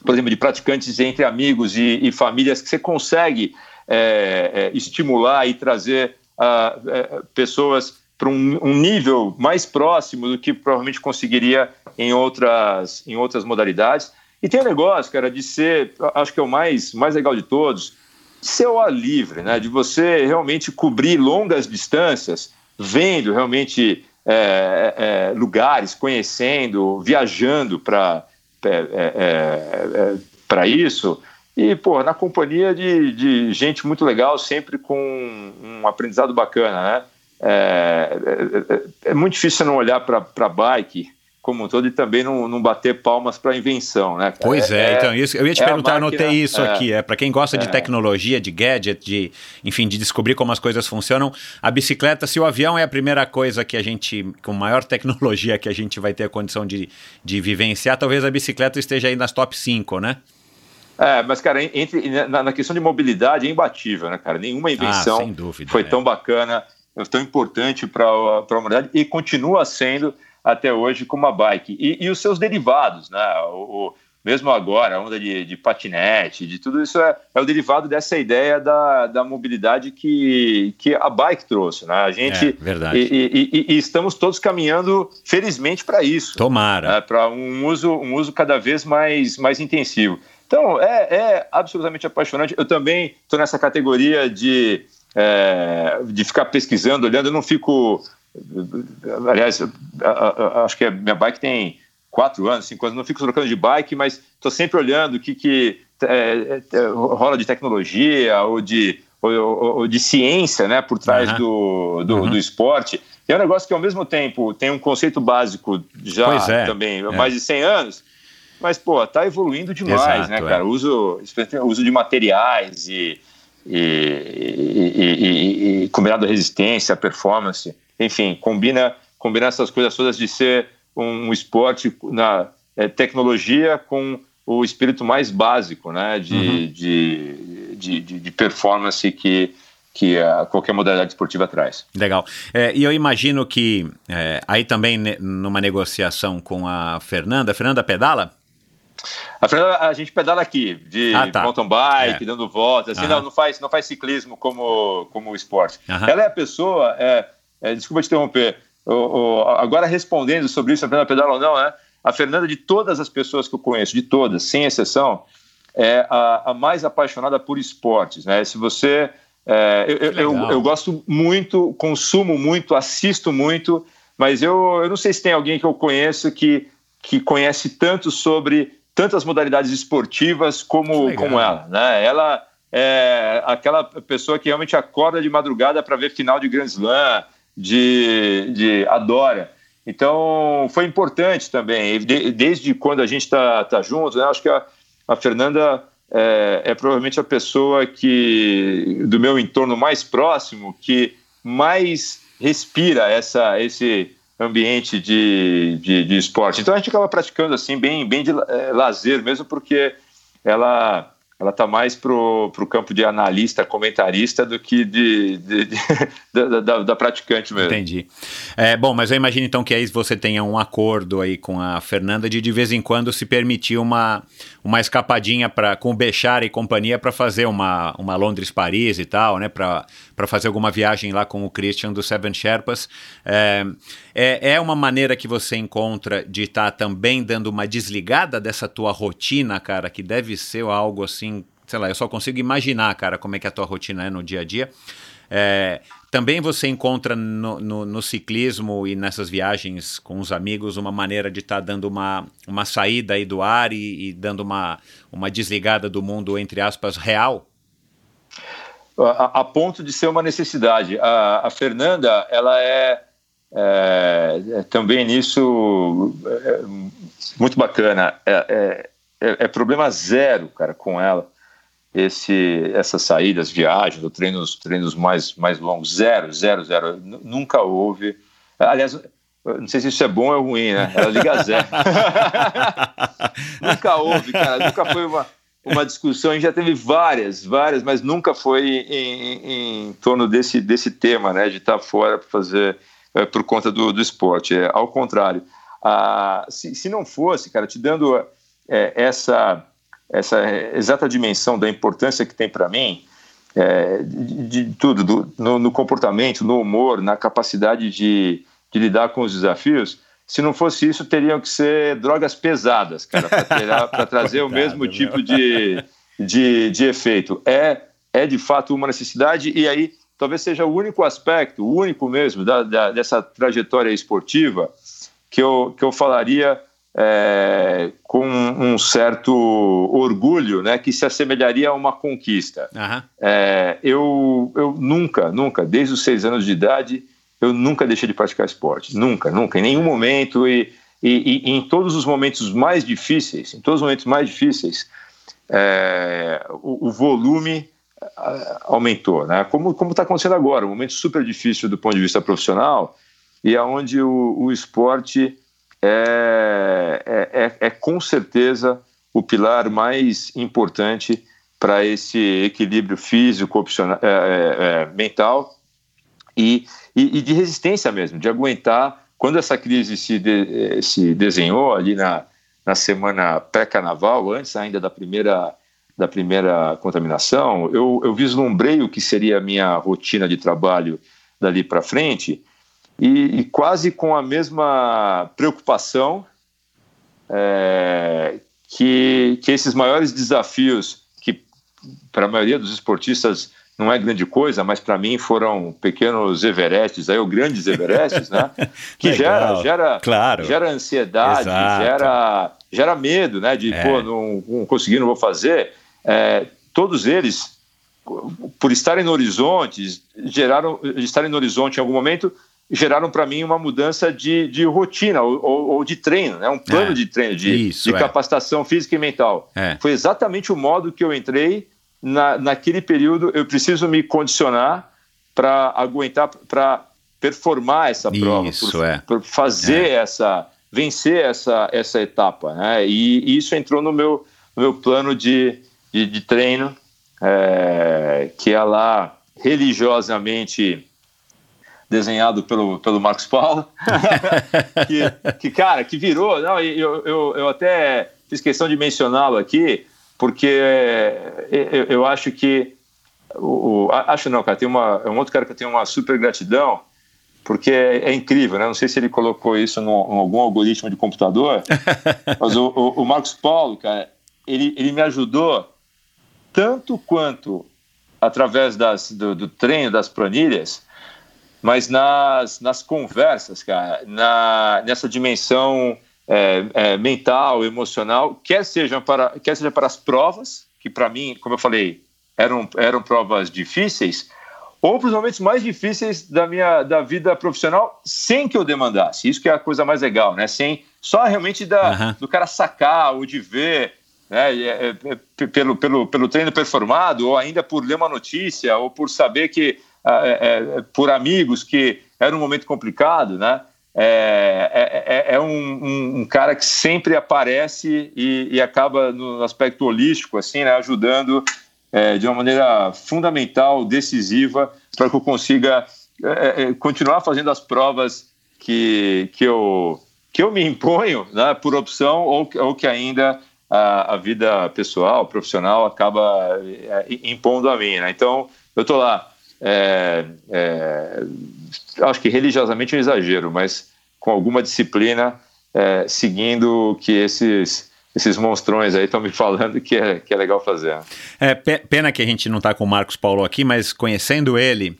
por exemplo, de praticantes entre amigos e, e famílias que você consegue é, é estimular e trazer uh, pessoas para um, um, nível mais próximo do que provavelmente conseguiria em outras, em outras modalidades. E tem o um negócio, cara, de ser, acho que é o mais, mais legal de todos, ser o ar livre, né? De você realmente cobrir longas distâncias, vendo realmente é, é, lugares, conhecendo, viajando para é, é, é, para isso. E, pô, na companhia de, de gente muito legal, sempre com um aprendizado bacana, né? É, é, é muito difícil não olhar para a bike como um todo e também não, não bater palmas para a invenção, né? Cara? Pois é, é, então isso, eu ia te é perguntar, máquina, anotei isso é, aqui, é para quem gosta de é. tecnologia, de gadget, de, enfim, de descobrir como as coisas funcionam, a bicicleta, se o avião é a primeira coisa que a gente, com maior tecnologia que a gente vai ter a condição de, de vivenciar, talvez a bicicleta esteja aí nas top 5, né? É, mas, cara, entre, na, na questão de mobilidade é imbatível, né, cara? Nenhuma ah, invenção ah, dúvida, foi tão bacana, tão importante para a humanidade e continua sendo até hoje com uma bike. E, e os seus derivados, né? O, o, mesmo agora, a onda de, de patinete, de tudo isso é, é, o derivado dessa ideia da, da mobilidade que, que a bike trouxe, né? A gente é, verdade. E, e, e, estamos todos caminhando, felizmente, para isso. Tomara. Né? Para um uso, um uso cada vez mais, mais intensivo. Então, é, é absolutamente apaixonante. Eu também estou nessa categoria de, é, de ficar pesquisando, olhando. Eu não fico Aliás, acho que minha bike tem quatro anos, cinco anos, não fico trocando de bike, mas estou sempre olhando o que, que é, é, rola de tecnologia ou de, ou, ou, de ciência né, por trás uhum. do, do, uhum. do, esporte. E é um negócio que, ao mesmo tempo, tem um conceito básico já é. também, é. mais de 100 anos, mas, pô, tá evoluindo demais, Exato, né, cara? O uso, uso de materiais e, e, e, e, e combinado a resistência, a performance enfim, combina, combina essas coisas todas de ser um esporte na é, tecnologia com o espírito mais básico, né, de, uhum. de, de, de, de performance que que a, qualquer modalidade esportiva traz. Legal. É, e eu imagino que é, aí também ne, numa negociação com a Fernanda, a Fernanda pedala? A Fernanda, a gente pedala aqui, de ah, tá. mountain bike, é. dando voltas, assim, não, não, faz, não faz ciclismo como, como esporte. Ela é a pessoa, é, é, desculpa te interromper. O, o, agora respondendo sobre isso, a Fernanda Pedala ou não, né? A Fernanda, de todas as pessoas que eu conheço, de todas, sem exceção, é a, a mais apaixonada por esportes, né? Se você... É, eu, eu, eu, gosto muito, consumo muito, assisto muito, mas eu, eu não sei se tem alguém que eu conheço que, que conhece tanto sobre tantas modalidades esportivas como, como ela, né? Ela é aquela pessoa que realmente acorda de madrugada para ver final de Grand Slam, de, de adora. Então, foi importante também, de, desde quando a gente está tá junto, né? acho que a, a Fernanda é, é, provavelmente a pessoa que, do meu entorno mais próximo, que mais respira essa, esse ambiente de, de, de esporte. Então, a gente acaba praticando assim, bem, bem de é, lazer mesmo, porque ela ela está mais pro, pro campo de analista, comentarista do que de, de, de da, da, da, praticante mesmo. Entendi. É, bom, mas eu imagino então que aí você tenha um acordo aí com a Fernanda de de vez em quando se permitir uma, uma escapadinha para com o Bechara e companhia para fazer uma, uma Londres-Paris e tal, né? Para fazer alguma viagem lá com o Christian do Seven Sherpas. É, é, é uma maneira que você encontra de estar tá também dando uma desligada dessa tua rotina, cara, que deve ser algo assim sei lá, eu só consigo imaginar, cara, como é que a tua rotina é no dia a dia. É, também você encontra no, no, no, ciclismo e nessas viagens com os amigos uma maneira de estar tá dando uma, uma saída aí do ar e, e, dando uma, uma desligada do mundo, entre aspas, real? A, a ponto de ser uma necessidade. A, a Fernanda, ela é, é, é também nisso é, muito bacana. É, é, é problema zero, cara, com ela esse, essas saídas, viagens, ou treinos, treinos mais, mais longos, zero, zero, zero. Nunca houve. Aliás, não sei se isso é bom ou ruim, né? Ela liga zero. nunca houve, cara. Nunca foi uma, uma discussão. A gente já teve várias, várias, mas nunca foi em, em, em torno desse, desse tema, né? De estar fora para fazer é, por conta do, do esporte. É, ao contrário. Ah, se, se não fosse, cara, te dando é, essa essa exata dimensão da importância que tem para mim, é, de, de, tudo, do, no, no, comportamento, no humor, na capacidade de, de, lidar com os desafios. Se não fosse isso, teriam que ser drogas pesadas, cara, para trazer o mesmo tipo de, de, de efeito. É, é de fato uma necessidade, e aí talvez seja o único aspecto, o único mesmo, da, da, dessa trajetória esportiva que eu, que eu falaria é, com um certo orgulho, né, que se assemelharia a uma conquista. Uhum. É, eu, eu nunca, nunca, desde os seis anos de idade, eu nunca deixei de praticar esporte, nunca, nunca, em nenhum momento e, e, e em todos os momentos mais difíceis, em todos os momentos mais difíceis, é, o, o, volume aumentou, né? Como como está acontecendo agora, um momento super difícil do ponto de vista profissional e aonde o, o esporte é, é, é, é com certeza o pilar mais importante para esse equilíbrio físico, é, é, é, mental e, e, e, de resistência mesmo, de aguentar. Quando essa crise se, de, se desenhou ali na, na semana pré-carnaval, antes ainda da primeira, da primeira contaminação, eu, eu vislumbrei o que seria a minha rotina de trabalho dali para frente e, e quase com a mesma preocupação é, que, que esses maiores desafios, que para a maioria dos esportistas não é grande coisa, mas para mim foram pequenos Everestes, aí, ou grandes Everestes, né? Que gera, gera, claro. gera ansiedade, gera, gera medo, né? De, é. pô, não, não consegui, não vou fazer. É, todos eles, por estarem no horizonte, geraram, estarem no horizonte em algum momento, geraram para mim uma mudança de, de rotina ou, ou, de treino, né? um plano é, de treino, de, isso, de é. capacitação física e mental. É. Foi exatamente o modo que eu entrei na, naquele período. Eu preciso me condicionar para aguentar, para performar essa prova, isso, por, é. por fazer é. essa, vencer essa, essa etapa. Né? E, e isso entrou no meu, no meu plano de, de, de treino, é, que é lá religiosamente desenhado pelo, pelo Marcos Paulo, que, que, cara, que virou, não, eu, eu, eu até fiz questão de mencioná-lo aqui, porque eu, eu acho que, o, o, acho não, cara, tem uma, é um outro cara que eu tenho uma super gratidão, porque é, é incrível, né? Não sei se ele colocou isso em algum algoritmo de computador, mas o, o, o Marcos Paulo, cara, ele, ele me ajudou tanto quanto através das, do, do treino das planilhas, mas nas, nas conversas, cara, na, nessa dimensão é, é, mental, emocional, quer seja, para, quer seja para as provas, que para mim, como eu falei, eram, eram provas difíceis, ou para os momentos mais difíceis da minha da vida profissional, sem que eu demandasse. Isso que é a coisa mais legal, né? Sem só realmente da, uhum. do cara sacar ou de ver, né? É, é, pelo, pelo, pelo treino performado, ou ainda por ler uma notícia, ou por saber que é, é, por amigos que era um momento complicado, né? é, é, é um, um, um, cara que sempre aparece e, e, acaba no aspecto holístico, assim, né, ajudando é, de uma maneira fundamental, decisiva, para que eu consiga é, é, continuar fazendo as provas que, que, eu, que eu me imponho né, por opção ou, ou que ainda a, a, vida pessoal, profissional acaba é, impondo a mim. Né? Então, eu estou lá é, é, acho que religiosamente é um exagero, mas com alguma disciplina, é, seguindo o que esses esses monstrões aí estão me falando que é, que é legal fazer. É, pena que a gente não está com o Marcos Paulo aqui, mas conhecendo ele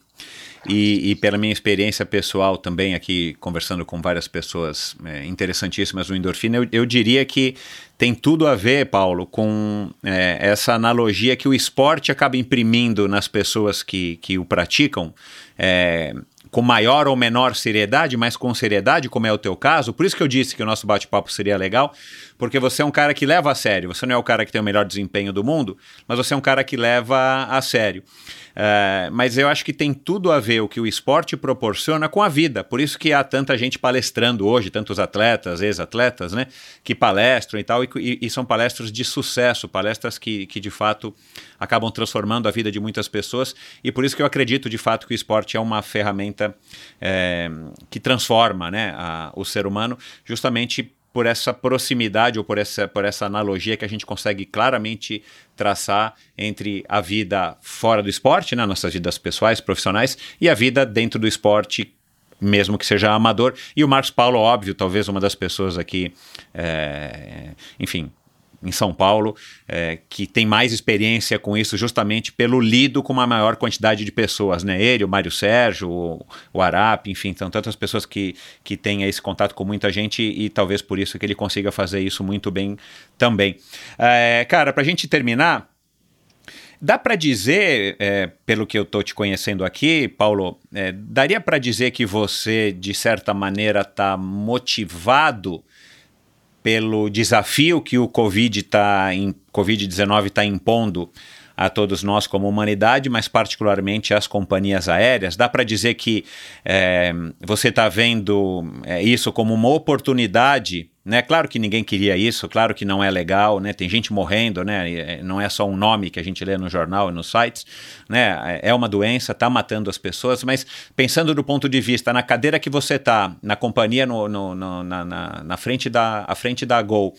e, e, pela minha experiência pessoal também aqui, conversando com várias pessoas é, interessantíssimas no Endorfina, eu, eu, diria que tem tudo a ver, Paulo, com é, essa analogia que o esporte acaba imprimindo nas pessoas que, que o praticam. É, com maior ou menor seriedade, mas com seriedade, como é o teu caso. Por isso que eu disse que o nosso bate-papo seria legal, porque você é um cara que leva a sério. Você não é o cara que tem o melhor desempenho do mundo, mas você é um cara que leva a sério. Uh, mas eu acho que tem tudo a ver o que o esporte proporciona com a vida. Por isso que há tanta gente palestrando hoje, tantos atletas, ex-atletas, né, que palestram e tal, e, e, e, são palestras de sucesso, palestras que, que de fato acabam transformando a vida de muitas pessoas. E por isso que eu acredito de fato que o esporte é uma ferramenta é, que transforma né, a, o ser humano, justamente por essa proximidade ou por essa, por essa analogia que a gente consegue claramente traçar entre a vida fora do esporte, né, nossas vidas pessoais, profissionais, e a vida dentro do esporte, mesmo que seja amador. E o Marcos Paulo, óbvio, talvez uma das pessoas aqui, é, enfim, em São Paulo, é, que tem mais experiência com isso justamente pelo lido com uma maior quantidade de pessoas, né? Ele, o Mário Sérgio, o, o Arap, enfim, são tantas pessoas que, que têm esse contato com muita gente e talvez por isso que ele consiga fazer isso muito bem também. É, cara, para a gente terminar, Dá para dizer, é, pelo que eu estou te conhecendo aqui, Paulo, é, daria para dizer que você, de certa maneira, está motivado pelo desafio que o Covid tá Covid-19 está impondo a todos nós como humanidade, mas particularmente às companhias aéreas. Dá para dizer que é, você está vendo é, isso como uma oportunidade né? Claro que ninguém queria isso, claro que não é legal, né? Tem gente morrendo, né? É, não é só um nome que a gente lê no jornal e nos sites, né? É, é uma doença, está matando as pessoas, mas pensando do ponto de vista na cadeira que você está, na companhia, no, no, no na, na, frente da, à frente da Gol,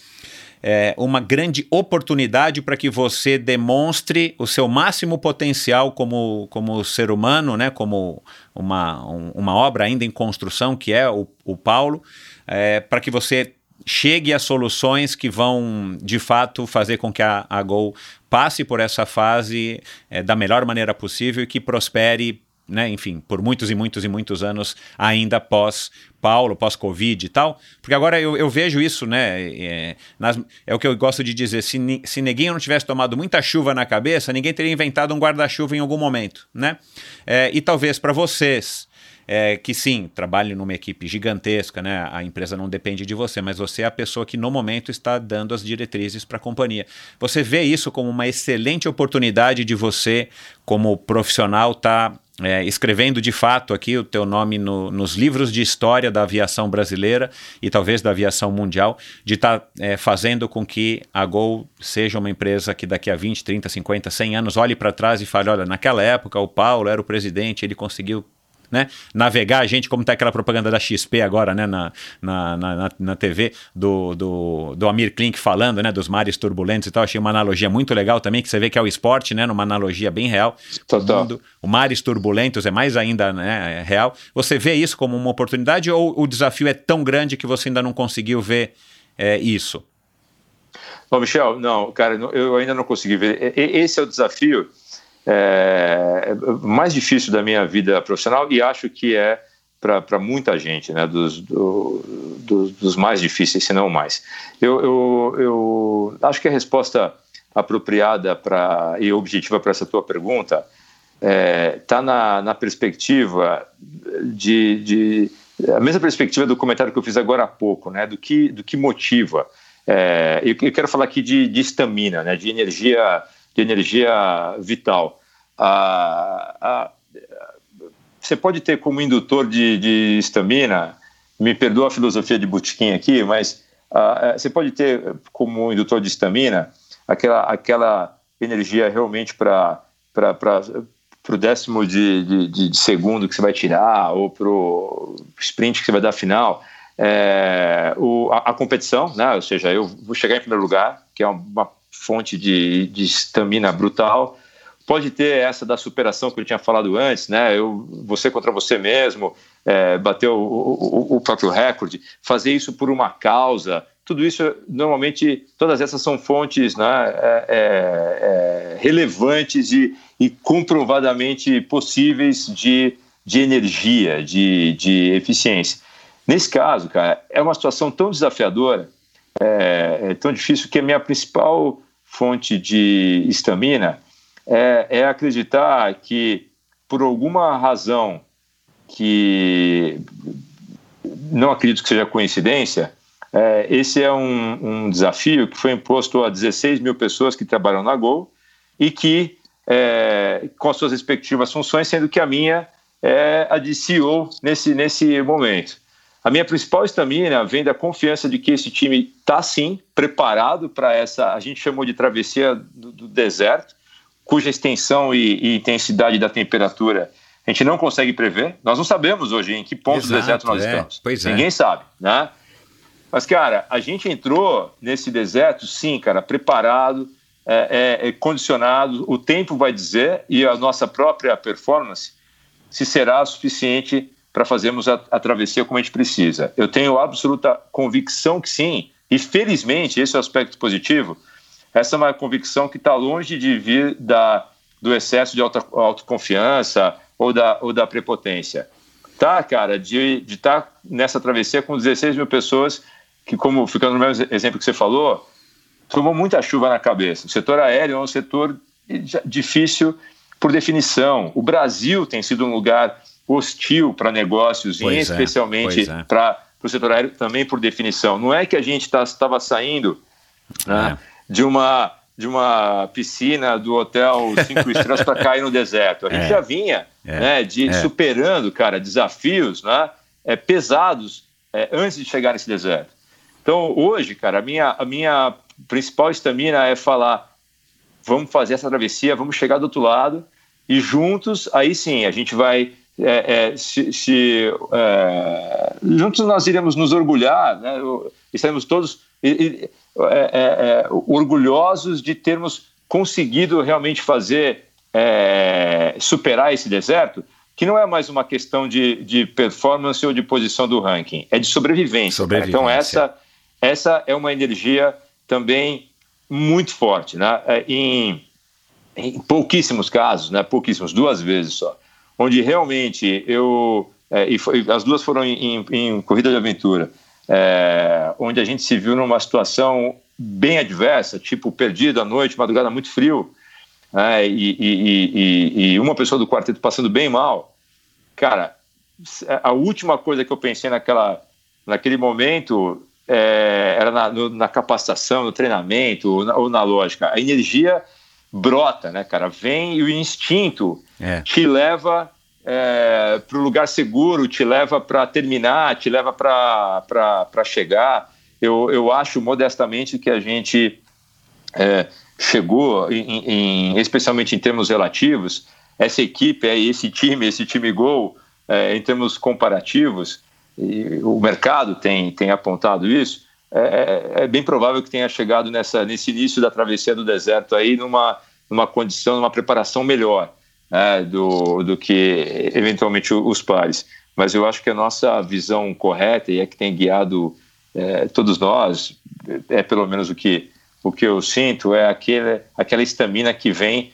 é uma grande oportunidade para que você demonstre o seu máximo potencial como, como ser humano, né? Como uma, um, uma obra ainda em construção, que é o, o Paulo, é, para que você chegue a soluções que vão, de fato, fazer com que a, a Gol passe por essa fase é, da melhor maneira possível e que prospere, né, enfim, por muitos e muitos e muitos anos ainda pós Paulo, pós-Covid e tal, porque agora eu, eu vejo isso, né, é, nas, é, o que eu gosto de dizer, se, se Neguinho não tivesse tomado muita chuva na cabeça, ninguém teria inventado um guarda-chuva em algum momento, né, é, e talvez para vocês é, que sim, trabalhe numa equipe gigantesca, né? A empresa não depende de você, mas você é a pessoa que no momento está dando as diretrizes para a companhia. Você vê isso como uma excelente oportunidade de você, como profissional, estar tá, é, escrevendo de fato aqui o teu nome no, nos livros de história da aviação brasileira e talvez da aviação mundial, de estar tá, é, fazendo com que a Gol seja uma empresa que daqui a 20, 30, 50, 100 anos olhe para trás e fale: olha, naquela época o Paulo era o presidente, ele conseguiu né? Navegar a gente, como tá aquela propaganda da XP agora, né? Na, na, na, na TV do, do, do Amir Klink falando, né? Dos mares turbulentos e tal. Achei uma analogia muito legal também, que você vê que é o esporte, né? Numa analogia bem real. Total. O, mundo, o mares turbulentos é mais ainda né, é real. Você vê isso como uma oportunidade ou o desafio é tão grande que você ainda não conseguiu ver é, isso? Bom, Michel, não, cara, eu ainda não consegui ver. Esse é o desafio é, mais difícil da minha vida profissional e acho que é para muita gente, né, dos, do, dos, dos, mais difíceis, se não mais. Eu, eu, eu acho que a resposta apropriada pra, e objetiva para essa tua pergunta está é, tá na, na perspectiva de, de, a mesma perspectiva do comentário que eu fiz agora há pouco, né, do que, do que motiva. É, eu, eu, quero falar aqui de estamina, né, de energia de energia vital. você pode ter como indutor de estamina me perdoa a filosofia de Butiquim aqui, mas uh, você pode ter como indutor de estamina aquela, aquela energia realmente para o décimo de, de, de, segundo que você vai tirar ou para o sprint que você vai dar final. É, o, a, a, competição, né? ou seja, eu vou chegar em primeiro lugar, que é uma fonte de estamina brutal pode ter essa da superação que eu tinha falado antes, né? Eu, você contra você mesmo, é, bater o, o, o, próprio recorde, fazer isso por uma causa, tudo isso normalmente todas essas são fontes né, é, é, é, relevantes e, e, comprovadamente possíveis de, de energia, de, de eficiência. Nesse caso, cara, é uma situação tão desafiadora, é, é tão difícil que a minha principal fonte de estamina é, é acreditar que, por alguma razão que não acredito que seja coincidência, é, esse é um, um, desafio que foi imposto a 16 mil pessoas que trabalham na Gol e que, é, com as suas respectivas funções, sendo que a minha é a de CEO nesse, nesse momento. A minha principal estamina vem da confiança de que esse time está, sim, preparado para essa, a gente chamou de travessia do, do deserto, cuja extensão e, e, intensidade da temperatura a gente não consegue prever. Nós não sabemos hoje em que ponto Exato, do deserto nós é. estamos. Pois é. Ninguém é. sabe, né? Mas, cara, a gente entrou nesse deserto, sim, cara, preparado, é, é, é condicionado. O tempo vai dizer e a nossa própria performance se será suficiente para fazermos a, a travessia como a gente precisa. Eu tenho absoluta convicção que sim, e felizmente esse é o aspecto positivo essa é uma convicção que está longe de vir da, do excesso de auto, autoconfiança ou da, ou da prepotência. Tá, cara, de estar tá nessa travessia com 16 mil pessoas que, como ficando no mesmo exemplo que você falou, tomou muita chuva na cabeça. O setor aéreo é um setor difícil por definição. O Brasil tem sido um lugar hostil para negócios, pois e é, especialmente é, para o setor aéreo também por definição. Não é que a gente estava tá, saindo né, é de uma de uma piscina do hotel cinco estrelas para cair no deserto. A gente é, já vinha é, né, de superando, cara, desafios né, é, pesados antes de chegar nesse deserto. Então, hoje, cara, a minha, a minha principal estamina é falar: vamos fazer essa travessia, vamos chegar do outro lado e juntos, aí sim, a gente vai. É, se, se juntos nós iremos nos orgulhar, né, estaremos todos e, é, é, é, orgulhosos de termos conseguido realmente fazer é, superar esse deserto, que não é mais uma questão de, de performance ou de posição do ranking, é de sobrevivência. sobrevivência. Então essa essa é uma energia também muito forte, né? É, em, em pouquíssimos casos, né? Pouquíssimos, duas vezes só, onde realmente eu é, e foi, as duas foram em, em, em corrida de aventura é, onde a gente se viu numa situação bem adversa, tipo perdido à noite, madrugada muito frio, né, e, e, e, e, uma pessoa do quarteto passando bem mal. Cara, a última coisa que eu pensei naquela, naquele momento é, era na, no, na, capacitação, no treinamento ou na, ou na, lógica. A energia brota, né, cara? Vem e o instinto é. te leva é, para o lugar seguro, te leva para terminar, te leva para chegar. Eu, eu acho modestamente que a gente é, chegou, em, em, especialmente em termos relativos, essa equipe, esse time, esse time Gol, é, em termos comparativos, o mercado tem, tem apontado isso, é, é, é, bem provável que tenha chegado nessa, nesse início da travessia do deserto aí numa, numa condição, numa preparação melhor né, do, do que eventualmente os pares. Mas eu acho que a nossa visão correta e é que tem guiado é, todos nós, é pelo menos o que, o que eu sinto, é aquele, aquela estamina que vem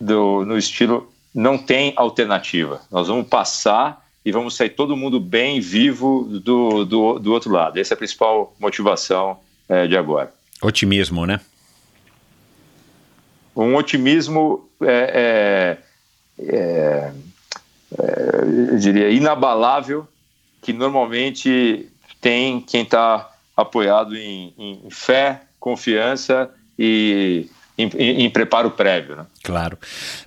do, no estilo não tem alternativa. Nós vamos passar e vamos sair todo mundo bem, vivo do, do, do outro lado. Essa é a principal motivação é, de agora. Otimismo, né? Um otimismo é, é eu diria, inabalável, que normalmente tem quem está apoiado em, em, fé, confiança e em, em, em preparo prévio. Né? Claro.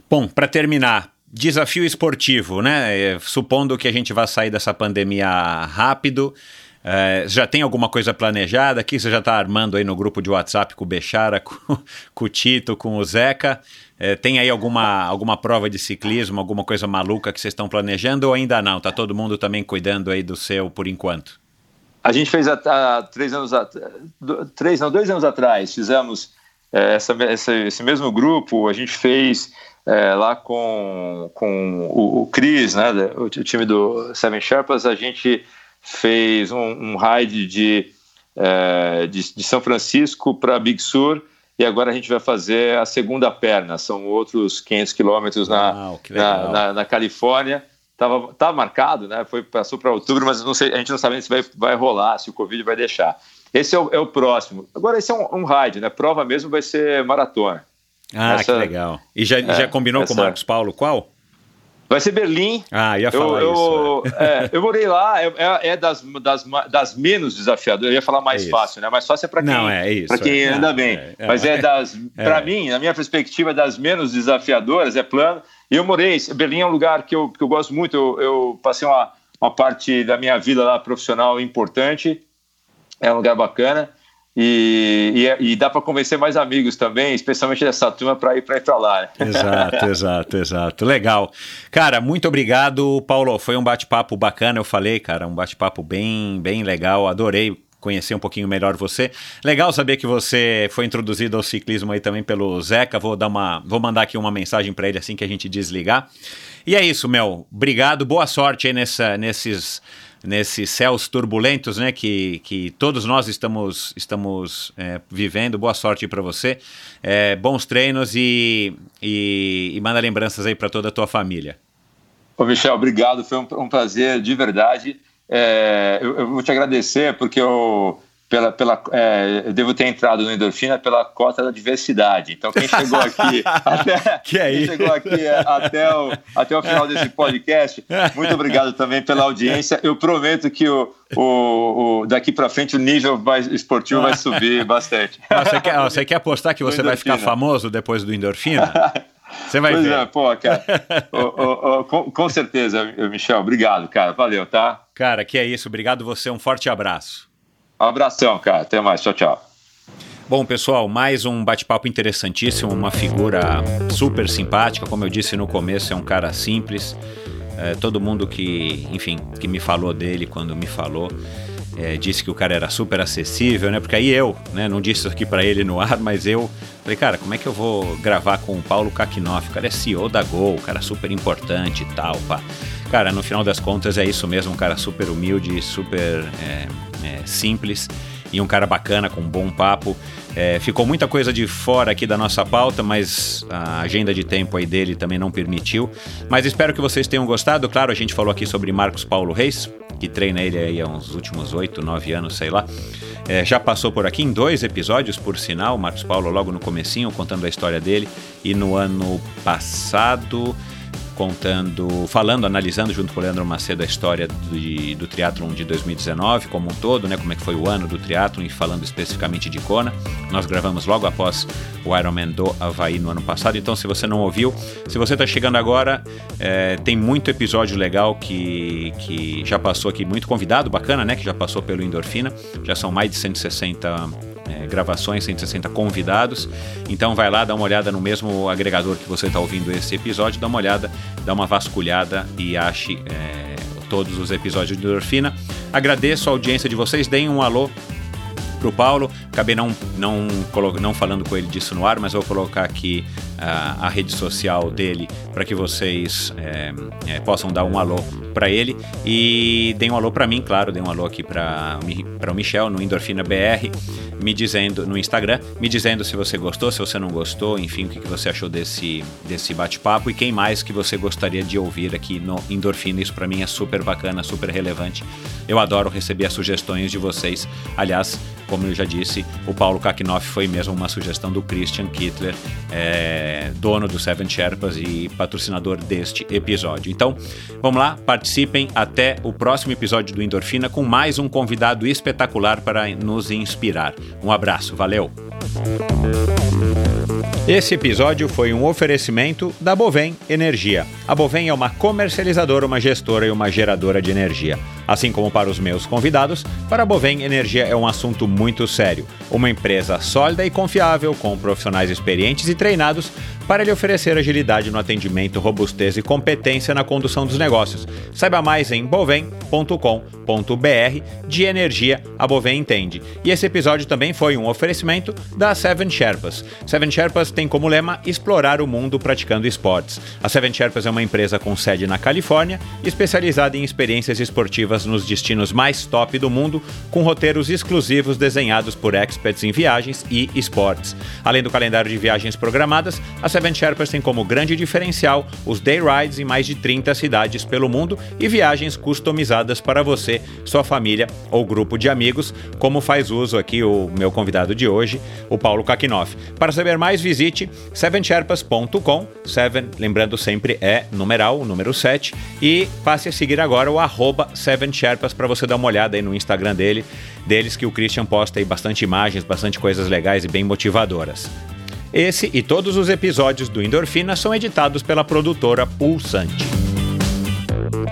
Bom, para terminar, desafio esportivo, né? É, Supondo que a gente vá sair dessa pandemia rápido. é, já tem alguma coisa planejada aqui? Você já está armando aí no grupo de WhatsApp com o Bechara, com, com o Tito, com o Zeca? É, tem aí alguma, alguma prova de ciclismo, alguma coisa maluca que vocês estão planejando ou ainda não? Tá todo mundo também cuidando aí do seu por enquanto? A gente fez há, três anos, at- do- três, não, dois anos atrás, fizemos é, essa, essa- esse mesmo grupo, a gente fez é, lá com, com o, o Cris, né, o, o time do Seven Sherpas, a gente fez um, um raid de, é, de, de São Francisco para Big Sur e agora a gente vai fazer a segunda perna, são outros 500 quilômetros na, na, na, na Califórnia. Tava, tava marcado, né? Foi, passou para outubro, mas sei, a gente não sabe se vai, vai rolar, se o Covid vai deixar. Esse é o, é o próximo. Agora, esse é um, um raid, né? Prova mesmo vai ser maratona. Ah, Essa- que legal. E já, já combinou com o essa- Marcos Paulo qual? Vai ser Berlim. Ah, ia Eu, falar eu, isso. é, eu morei lá, é, é- é das, das, das menos desafiadoras. Eu ia falar mais É fácil, né? Mais fácil é para quem, Não, é isso, pra quem é. anda bem. é, é. Mas é das, É. para mim, na minha perspectiva, das menos desafiadoras, é plano. E eu morei, Berlim é um lugar que eu, que eu gosto muito. Eu, eu passei uma, uma parte da minha vida lá profissional importante. É um lugar bacana. E, e, e dá para convencer mais amigos também, especialmente dessa turma, para ir para lá. né? Exato, exato, exato. Legal. Cara, muito obrigado, Paulo. Foi um bate-papo bacana, eu falei, cara, um bate-papo bem, bem legal. Adorei conhecer um pouquinho melhor você. Legal saber que você foi introduzido ao ciclismo aí também pelo Zeca. Vou dar uma, vou mandar aqui uma mensagem para ele assim que a gente desligar. E é isso, Mel. Obrigado, boa sorte aí nessa, nesses nesses céus turbulentos, né, que, que todos nós estamos estamos é, vivendo. Boa sorte para você, É, bons treinos e, e, e manda lembranças aí para toda a tua família. Ô, Michel, obrigado. Foi um, um prazer de verdade. É, eu, eu vou te agradecer porque eu, pela, pela, é, eu devo ter entrado no Endorfina pela cota da diversidade. Então, quem chegou aqui até, Que é quem chegou aqui até o, até o final desse podcast, muito obrigado também pela audiência. Eu prometo que o, o, o- daqui para frente o nível vai, esportivo vai subir bastante. Você quer, você quer apostar que você vai ficar famoso depois do Endorfina? Você vai Pois ver. é, pô, cara. Ô, ô, ô, com, com certeza, Michel. Obrigado, cara. Valeu, tá? Cara, que é isso. Obrigado você. Um forte abraço. Um abração, cara. Até mais. Tchau, tchau. Bom, pessoal, mais um bate-papo interessantíssimo, uma figura super simpática, como eu disse no começo, é um cara simples. É, todo mundo que, enfim, que me falou dele quando me falou, é, disse que o cara era super acessível, né? Porque aí eu, né, não disse isso aqui pra ele no ar, mas eu falei, cara, como é que eu vou gravar com o Paulo Kakinoff? O cara é CEO da Gol, o cara é super importante e tal, pá. Cara, no final das contas é isso mesmo, um cara super humilde, super é, é, simples e um cara bacana, com um bom papo. É, ficou muita coisa de fora aqui da nossa pauta, mas a agenda de tempo aí dele também não permitiu. Mas espero que vocês tenham gostado. Claro, a gente falou aqui sobre Marcos Paulo Reis, que treina ele aí há uns últimos oito, nove anos, sei lá. É, já passou por aqui em dois episódios, por sinal, Marcos Paulo logo no comecinho, contando a história dele. E no ano passado contando, falando, analisando junto com o Leandro Macedo a história do, do triatlon de 2019 como um todo, né, como é que foi o ano do triatlon e falando especificamente de Kona. Nós gravamos logo após o Ironman do Havaí no ano passado, então se você não ouviu, se você está chegando agora, é, tem muito episódio legal que, que já passou aqui, muito convidado, bacana, né, que já passou pelo Endorfina, já são mais de 160 é, gravações, 160 convidados. Então vai lá, dá uma olhada no mesmo agregador que você está ouvindo esse episódio, dá uma olhada, dá uma vasculhada e ache é, todos os episódios de Endorfina. Agradeço a audiência de vocês, deem um alô pro Paulo. Acabei não, não, não falando com ele disso no ar, mas vou colocar aqui ah, a rede social dele para que vocês é, é, possam dar um alô para ele. E deem um alô para mim, claro, deem um alô aqui para o Michel no Endorfina BR, me dizendo no Instagram, me dizendo se você gostou, se você não gostou, enfim, o que que você achou desse, desse bate-papo e quem mais que você gostaria de ouvir aqui no Endorfina. Isso para mim é super bacana, super relevante. Eu adoro receber as sugestões de vocês. Aliás, como eu já disse, o Paulo Kakinoff foi mesmo uma sugestão do Christian Kittler, é, dono do Seven Sherpas e patrocinador deste episódio. Então, vamos lá, participem até o próximo episódio do Endorfina com mais um convidado espetacular para nos inspirar. Um abraço, valeu! Esse episódio foi um oferecimento da Bovem Energia. A Bovem é uma comercializadora, uma gestora e uma geradora de energia. Assim como para os meus convidados, para a Bovem Energia é um assunto muito sério. Uma empresa sólida e confiável, com profissionais experientes e treinados para lhe oferecer agilidade no atendimento, robustez e competência na condução dos negócios. Saiba mais em bovem.com.br. De energia, a Bovem entende. E esse episódio também foi um oferecimento da Seven Sherpas. Seven Sherpas tem como lema explorar o mundo praticando esportes. A Seven Sherpas é uma empresa com sede na Califórnia, especializada em experiências esportivas nos destinos mais top do mundo, com roteiros exclusivos desenhados por experts em viagens e esportes. Além do calendário de viagens programadas, a Seven Sherpas tem como grande diferencial os day rides em mais de 30 cidades pelo mundo e viagens customizadas para você, sua família ou grupo de amigos, como faz uso aqui o meu convidado de hoje, o Paulo Kakinoff. Para saber mais, visite sevensherpas.com. Seven, lembrando sempre, é numeral, o número 7. E passe a seguir agora o arroba Seven Sherpas para você dar uma olhada aí no Instagram dele, deles que o Christian posta aí bastante imagens, bastante coisas legais e bem motivadoras. Esse e todos os episódios do Endorfina são editados pela produtora Pulsante.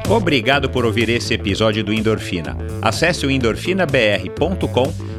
Obrigado por ouvir esse episódio do Endorfina. Acesse o endorfinabr.com